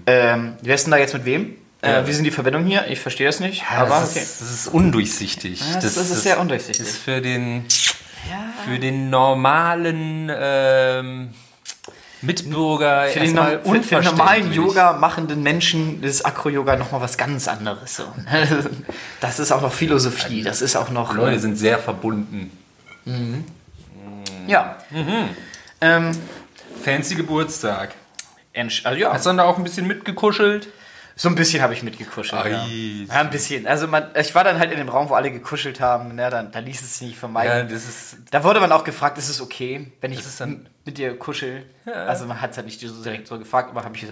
Ähm, wer ist denn da jetzt mit wem? Äh, Ja. wie sind die Verbindungen hier? Ich verstehe das nicht. Ja, aber das, okay. ist, das ist undurchsichtig. Ja, das, ist sehr undurchsichtig. ist für den, für den normalen ähm, Mitbürger für den, norm- für, den normalen. Yoga machenden Menschen ist Akro-Yoga nochmal was ganz anderes. So. Das ist auch noch Philosophie. Das ist auch noch. Leute sind sehr verbunden. Ja. Mhm. Ähm, Fancy Geburtstag. Entsch- also ja. Hast du dann da auch ein bisschen mitgekuschelt? So ein bisschen habe ich mitgekuschelt. Ja. Ja, ein bisschen. Also man, ich war dann halt in dem Raum, wo alle gekuschelt haben. Ne, dann, dann ließ es sich nicht Ja, vermeiden. das ist. da wurde man auch gefragt, ist es okay, wenn ich mit dir kuschel? Also man hat es halt nicht so direkt so gefragt, aber habe ich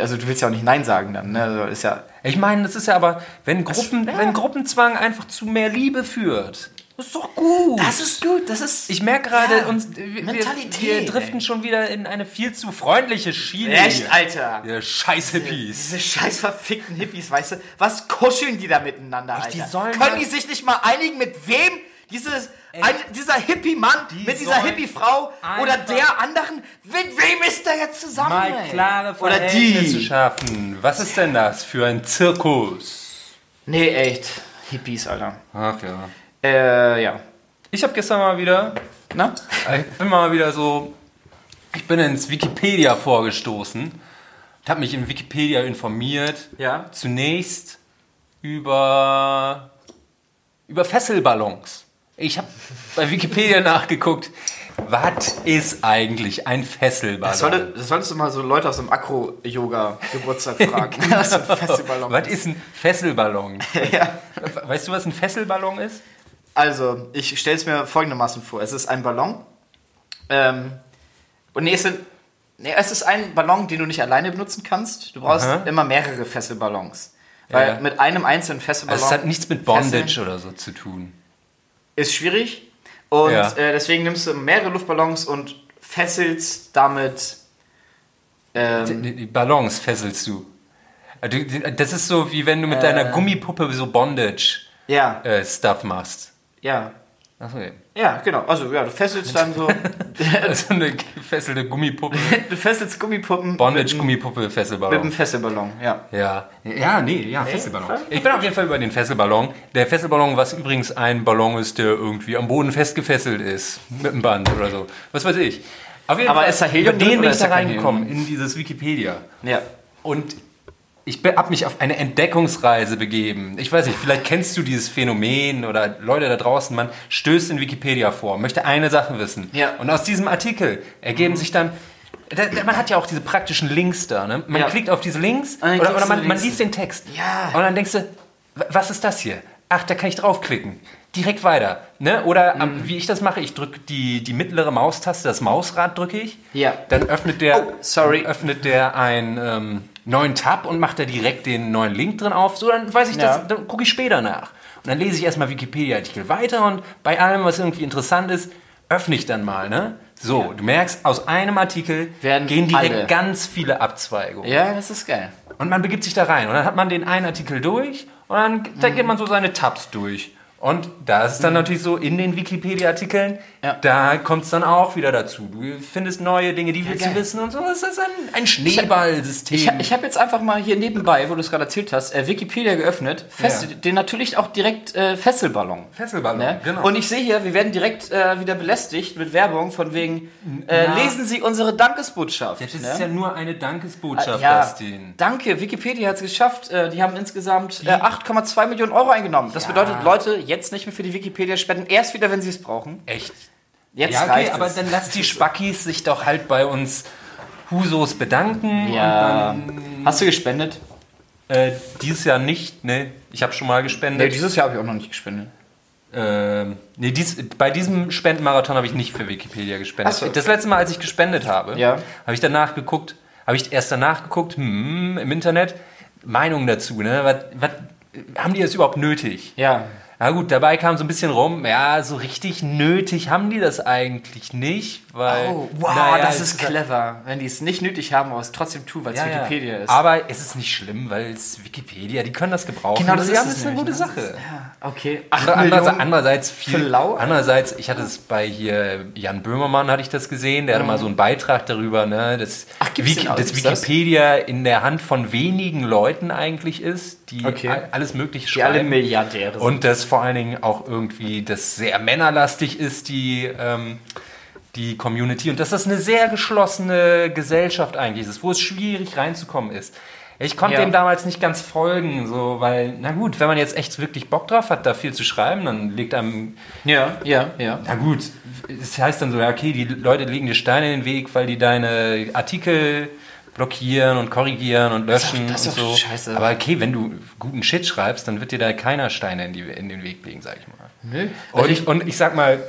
also du willst ja auch nicht Nein sagen dann. Ne? Also ist ja Ich meine, das ist ja aber, wenn, Gruppen, wenn Gruppenzwang einfach zu mehr Liebe führt, das ist doch gut. Das ist gut, das ist. ich merke gerade, Ja, uns, wir, Mentalität, wir driften ey. schon wieder in eine viel zu freundliche Schiene. Echt. Alter. Ihr scheiß Hippies. Diese scheiß verfickten Hippies, weißt du? Was kuscheln die da miteinander, Alter? die sollen Können die sich nicht mal einigen, mit wem dieses, ein, dieser Hippie-Mann mit dieser Hippie-Frau oder der anderen, mit wem ist der jetzt zusammen? Mal ey? klare Oder Verhältnisse die. schaffen. Was ist denn das für ein Zirkus? Nee, echt. Hippies, Alter. Ach ja. Äh, ja. Ich habe gestern mal wieder Na? Ich bin mal wieder so. Ich bin ins Wikipedia vorgestoßen und habe mich in Wikipedia informiert. Ja. Zunächst über. über Fesselballons. Ich habe bei Wikipedia nachgeguckt. Was ist eigentlich ein Fesselballon? Das, sollte, das solltest du mal so Leute aus dem Akro-Yoga-Geburtstag fragen. Was für ein Festivalballon. was ist ein Fesselballon? ja. Weißt du, was ein Fesselballon ist? Also, ich stelle es mir folgendermaßen vor. Es ist ein Ballon. Ähm, und nee es, sind, nee, es ist ein Ballon, den du nicht alleine benutzen kannst. Du brauchst Aha. immer mehrere Fesselballons. Weil Ja. mit einem einzelnen Fesselballon Also es hat nichts mit Bondage fesseln oder so zu tun. ist schwierig. Und Ja. äh, deswegen nimmst du mehrere Luftballons und fesselst damit. Ähm, Die, die Ballons fesselst du. Die- Das ist so, wie wenn du mit deiner Gummipuppe so Bondage-Stuff ja, äh, Stuff machst. Ja. Achso, ja. Ja, genau. Also, ja, du fesselst dann so. Also eine gefesselte Gummipuppe. du fesselst Gummipuppen Bondage-Gummipuppe, mit einem Fesselballon. Fesselballon, ja. Ja. Ja, nee, ja, Fesselballon. Ich bin auf jeden Fall über den Fesselballon. Der Fesselballon, was übrigens ein Ballon ist, der irgendwie am Boden festgefesselt ist. Mit einem Band oder so. Was weiß ich. Auf jeden Aber Fall, ist da Helium über den bin ich da reingekommen, in dieses Wikipedia. Ja. Und ich habe mich auf eine Entdeckungsreise begeben. Ich weiß nicht, vielleicht kennst du dieses Phänomen oder Leute da draußen, man stößt in Wikipedia vor, möchte eine Sache wissen. Ja. Und aus diesem Artikel ergeben sich dann, da, da, man hat ja auch diese praktischen Links da, ne? Man Ja. klickt auf diese Links dann oder, oder man, man liest den Text. Ja. Und dann denkst du, "W- was ist das hier? Ach, da kann ich draufklicken. Direkt weiter. Ne? Oder Mhm. wie ich das mache, ich drücke die, die mittlere Maustaste, das Mausrad drücke ich. Ja. Dann öffnet der, Oh, sorry. öffnet der einen ähm, neuen Tab und macht da direkt den neuen Link drin auf. So, dann weiß ich Ja. das, dann gucke ich später nach. Und dann lese ich erstmal Wikipedia-Artikel weiter und bei allem, was irgendwie interessant ist, öffne ich dann mal. Ne? So, du merkst, aus einem Artikel Werden gehen direkt alle. ganz viele Abzweigungen. Ja, das ist geil. Und man begibt sich da rein. Und dann hat man den einen Artikel durch und dann da geht man so seine Tabs durch. Und da ist es dann natürlich so, in den Wikipedia-Artikeln, Ja. da kommt es dann auch wieder dazu. Du findest neue Dinge, die willst geil. du wissen und so. Das ist ein, ein Schneeballsystem. Ich, habe jetzt einfach mal hier nebenbei, wo du es gerade erzählt hast, äh, Wikipedia geöffnet. Fest, Ja. Den natürlich auch direkt äh, Fesselballon. Fesselballon, Ne? genau. Und ich sehe hier, wir werden direkt äh, wieder belästigt mit Werbung von wegen, äh, lesen Sie unsere Dankesbotschaft. das ne? ist ja nur eine Dankesbotschaft, ja, Dustin. danke, Wikipedia hat es geschafft. Äh, die haben insgesamt äh, 8,2 Millionen Euro eingenommen. Das bedeutet, Leute, jetzt nicht mehr für die Wikipedia spenden, erst wieder, wenn sie es brauchen. Echt? Jetzt Ja, okay, aber es. dann lass die Spackis sich doch halt bei uns Husos bedanken. ja. Und Hast du gespendet? äh, dieses Jahr nicht, ne? Ich habe schon mal gespendet. Nee, dieses Jahr habe ich auch noch nicht gespendet. Ähm, nee, dies, bei diesem Spendenmarathon habe ich nicht für Wikipedia gespendet. So. Das letzte Mal, als ich gespendet habe, Ja. habe ich danach geguckt, habe ich erst danach geguckt, hm, im Internet, Meinungen dazu, ne? Was, was, haben die das überhaupt nötig? Ja. Na gut, dabei kam so ein bisschen rum, ja, so richtig nötig haben die das eigentlich nicht, weil. Oh, wow, naja, das ist clever. Wenn die es nicht nötig haben, aber es trotzdem tun, weil es Ja, ja. Wikipedia ist. Aber es ist nicht schlimm, weil es Wikipedia, die können das gebrauchen. Genau, das ja, ist das ist eine nämlich, gute? Sache. okay. Andere- Andererseits, andererseits viel. lau? Andererseits, ich hatte es bei hier Jan Böhmermann hatte ich das gesehen. Der hatte mal so einen Beitrag darüber, ne, dass, Mhm. Ach, Wiki, dass Gibt's das? Wikipedia in der Hand von wenigen Leuten eigentlich ist, die Okay. alles Mögliche Die alle schreiben. Milliardäre sind. Und dass vor allen Dingen auch irgendwie das sehr männerlastig ist, die, ähm, die Community. Und dass das eine sehr geschlossene Gesellschaft eigentlich ist, wo es schwierig reinzukommen ist. Ich konnte Ja. dem damals nicht ganz folgen, so, weil, na gut, wenn man jetzt echt wirklich Bock drauf hat, da viel zu schreiben, dann legt einem, Ja, ja, ja. na gut, es heißt dann so, ja, okay, die Leute legen dir Steine in den Weg, weil die deine Artikel blockieren und korrigieren und löschen das ist und doch so. scheiße. Aber okay, wenn du guten Shit schreibst, dann wird dir da keiner Steine in, die, in den Weg legen, sag ich mal. Nö. Und ich, und ich sag mal,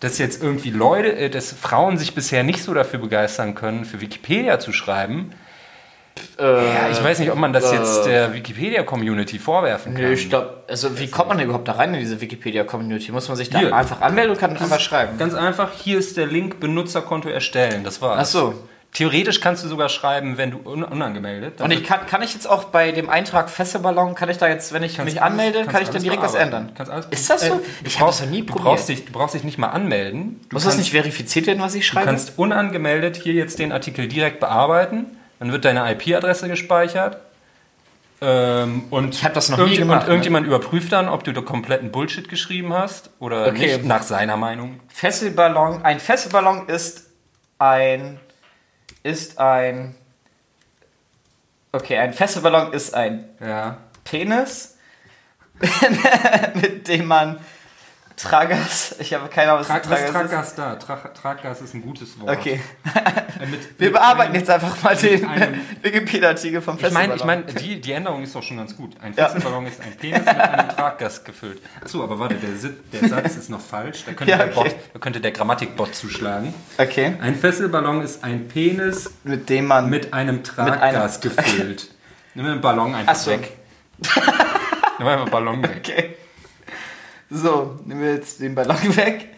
dass jetzt irgendwie Leute, äh, dass Frauen sich bisher nicht so dafür begeistern können, für Wikipedia zu schreiben. ja, ich weiß nicht, ob man das jetzt der Wikipedia-Community vorwerfen kann. Nö, ich glaube, also wie kommt man denn überhaupt da rein in diese Wikipedia-Community? Muss man sich da Hier. einfach anmelden und kann einfach schreiben? Ganz einfach, hier ist der Link Benutzerkonto erstellen. Das war's. Ach so. Theoretisch kannst du sogar schreiben, wenn du un unangemeldet. Und ich kann, kann ich jetzt auch bei dem Eintrag Fässerballon, kann ich da jetzt, wenn ich mich anmelde, kann ich dann direkt was ändern? Kannst alles- Ist das so? Äh, du ich habe das noch nie du probiert. brauchst, dich, du brauchst dich nicht mal anmelden. Du Muss das kannst- nicht verifiziert werden, was ich Du schreibe? kannst unangemeldet hier jetzt den Artikel direkt bearbeiten. Dann wird deine IP-Adresse gespeichert. Ähm, und Ich hab das noch nie gemacht, Und irgendjemand überprüft dann, ob du da kompletten Bullshit geschrieben hast oder Okay. nicht, nach seiner Meinung. Fesselballon, ein Fesselballon ist ein, ist ein, okay, ein Fesselballon ist ein Ja. Penis, mit dem man Tragas, ich habe keine Ahnung, was Trag, was Tragas ist. Traggas da? Trag, Traggas ist ein gutes Wort. Okay, Äh, mit, wir mit bearbeiten einem- jetzt einfach mal den Wikipedia-Artikel vom Ich meine, Fesselballon. ich mein, die, die Änderung ist doch schon ganz gut. Ein Ja. Fesselballon ist ein Penis mit einem Traggas gefüllt. Achso, aber warte, der, der Satz ist noch falsch. Da könnte, Ja, der, okay. Bot, da könnte der Grammatikbot zuschlagen. Okay, Ein Fesselballon ist ein Penis mit dem man... mit einem Traggas gefüllt. Nimm den Ballon einfach Ach so. weg. Nimm einfach den Ballon weg. Okay. So, nehmen wir jetzt den Ballon weg.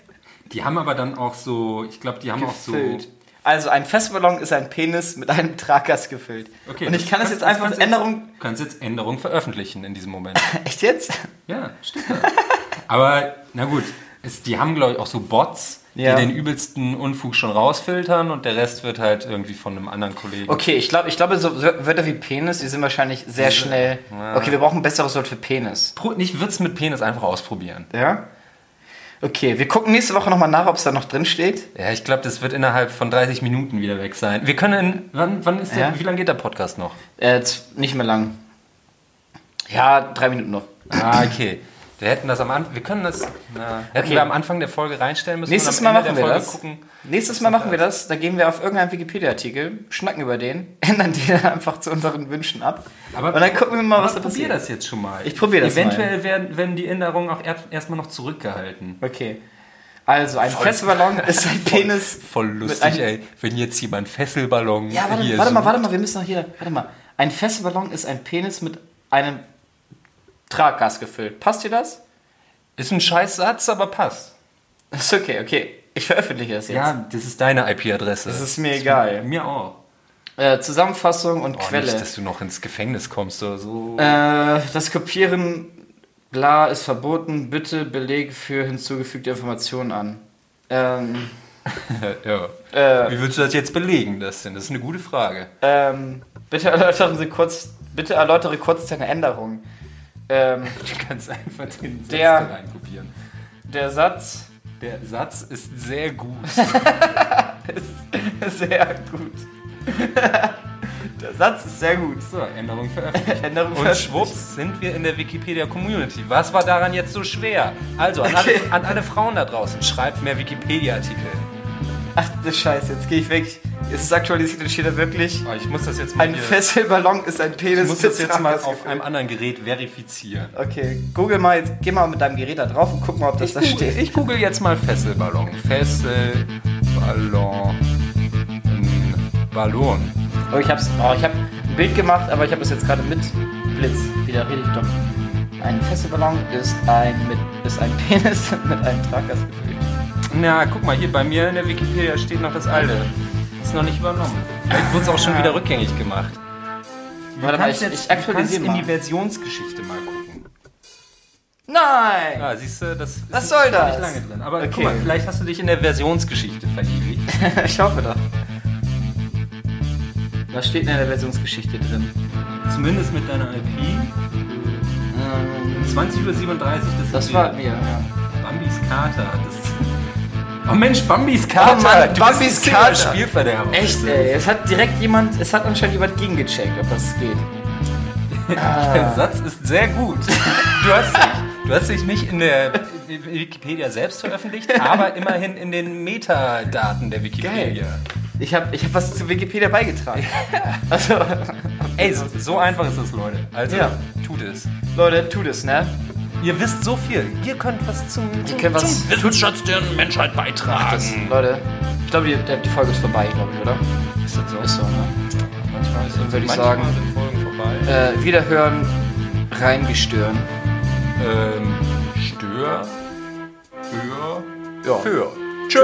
Die haben aber dann auch so, ich glaube, die haben auch so. Gefüllt. Also ein Festballon ist ein Penis mit einem Traggas gefüllt. Okay, Und ich kann das jetzt einfach kannst Änderung. Jetzt, kannst jetzt Änderungen veröffentlichen in diesem Moment. Echt jetzt? Ja, stimmt. Aber na gut, es, die haben glaube ich auch so Bots, Ja. die den übelsten Unfug schon rausfiltern und der Rest wird halt irgendwie von einem anderen Kollegen. Okay, ich glaube, ich glaube, so Wörter wie Penis, die sind wahrscheinlich sehr schnell. Okay, wir brauchen ein besseres Wort für Penis. Pro, nicht Witz mit Penis einfach ausprobieren. Ja? Okay, wir gucken nächste Woche nochmal nach, ob es da noch drin steht. Ja, ich glaube, das wird innerhalb von 30 Minuten wieder weg sein. Wir können, wann, wann ist der, Ja. wie lange geht der Podcast noch? Äh, nicht mehr lang. Ja, drei Minuten noch. Ah, okay. Wir hätten das am Anfang, wir können das, na, hätten Okay. wir am Anfang der Folge reinstellen müssen. Nächstes Mal machen wir Folge das. gucken. Nächstes Mal machen wir das. Da gehen wir auf irgendeinen Wikipedia-Artikel, schnacken über den, ändern den einfach zu unseren Wünschen ab. Aber- und dann gucken wir mal, was da Aber probier passiert. das jetzt schon mal. Ich probier das Eventuell werden, werden die Änderungen auch erst- erstmal noch zurückgehalten. Okay. Also, ein Festballon ist ein Penis. Voll mit lustig, ey. Wenn jetzt jemand Fesselballon Ja, warte, hier warte mal, warte mal, wir müssen noch hier. Warte mal. Ein Festballon ist ein Penis mit einem Traggas gefüllt. Passt dir das? Ist ein scheiß Satz, aber passt. Ist okay, okay. Ich veröffentliche das jetzt. Ja, das ist deine IP-Adresse. Das ist mir egal. Mir auch. Äh, Zusammenfassung und Oh, Quelle. nicht, dass du noch ins Gefängnis kommst oder so. Äh, das Kopieren, bla, ist verboten. Bitte Belege für hinzugefügte Informationen an. Ähm, ja. äh, Wie willst du das jetzt belegen, das denn? Das ist eine gute Frage. ähm, bitte erläutern Sie kurz, bitte erläutere kurz deine Änderung. Ähm, Du kannst einfach den Satz Der- da reinkopieren. der Satz Der Satz ist sehr gut. ist sehr gut. der Satz ist sehr gut. So, Änderung veröffentlicht. Änderung Und schwupps sind wir in der Wikipedia-Community. Was war daran jetzt so schwer? Also, an, Okay. alle, an alle Frauen da draußen, schreibt mehr Wikipedia-Artikel. Ach, das Scheiße, jetzt gehe ich weg. Ist aktualisiert und steht da wirklich. Oh, ich muss das jetzt mal, Ein Fesselballon ist ein Penis. ich muss das jetzt mal auf einem anderen Gerät verifizieren. Okay, google mal, jetzt geh mal mit deinem Gerät da drauf und guck mal, ob das Ich da google, steht. ich google jetzt mal Fesselballon. Fesselballon. Ballon. Oh, ich hab's. Oh, ich hab ein Bild gemacht, aber ich habe es jetzt gerade mit Blitz. Wieder ich doch. Ein Fesselballon ist ein, mit, ist ein Penis mit einem Traggas gefüllt. Na, guck mal, hier bei mir in der Wikipedia steht noch das alte. Ist noch nicht übernommen. Vielleicht wurde es auch schon wieder rückgängig gemacht. Warte mal, ich, kannst ich du aktualisiere in die mal. Versionsgeschichte mal gucken. Nein! Ja, siehst du, das ist Was soll noch das? nicht lange drin. Aber Okay. guck mal, vielleicht hast du dich in der Versionsgeschichte verewigt. ich hoffe doch. Was steht denn in der Versionsgeschichte drin? Zumindest mit deiner IP. Ähm, 20 Uhr 37, das, das war mir, ja. Bambis Kater. Das oh Mensch, Bambis Kater. Oh Mann, du Bambis Kater. Spielverderber. Echt, ey. Es hat direkt jemand, es hat anscheinend jemand gegengecheckt, ob das geht. Der Satz ist sehr gut. Du hast, dich, du hast dich nicht in der Wikipedia selbst veröffentlicht, aber immerhin in den Metadaten der Wikipedia. Ich habe ich hab was zu Wikipedia beigetragen. Also, Ey, so, so einfach ist das, Leute. Also, Ja. tut es. Leute, tut es, ne? Ihr wisst so viel. Ihr könnt was zum, zum, können was- zum Wissensschatz der Menschheit beitragen. Das, Leute, ich glaube, die, die Folge ist vorbei, glaube ich, oder? ist das so? Ist so, ne? Manchmal ist Dann würde ich manchmal sagen- sind Folgen vorbei. Äh, wiederhören, reingestören. Ähm, Stör. Für. Ja. Für. Tschö.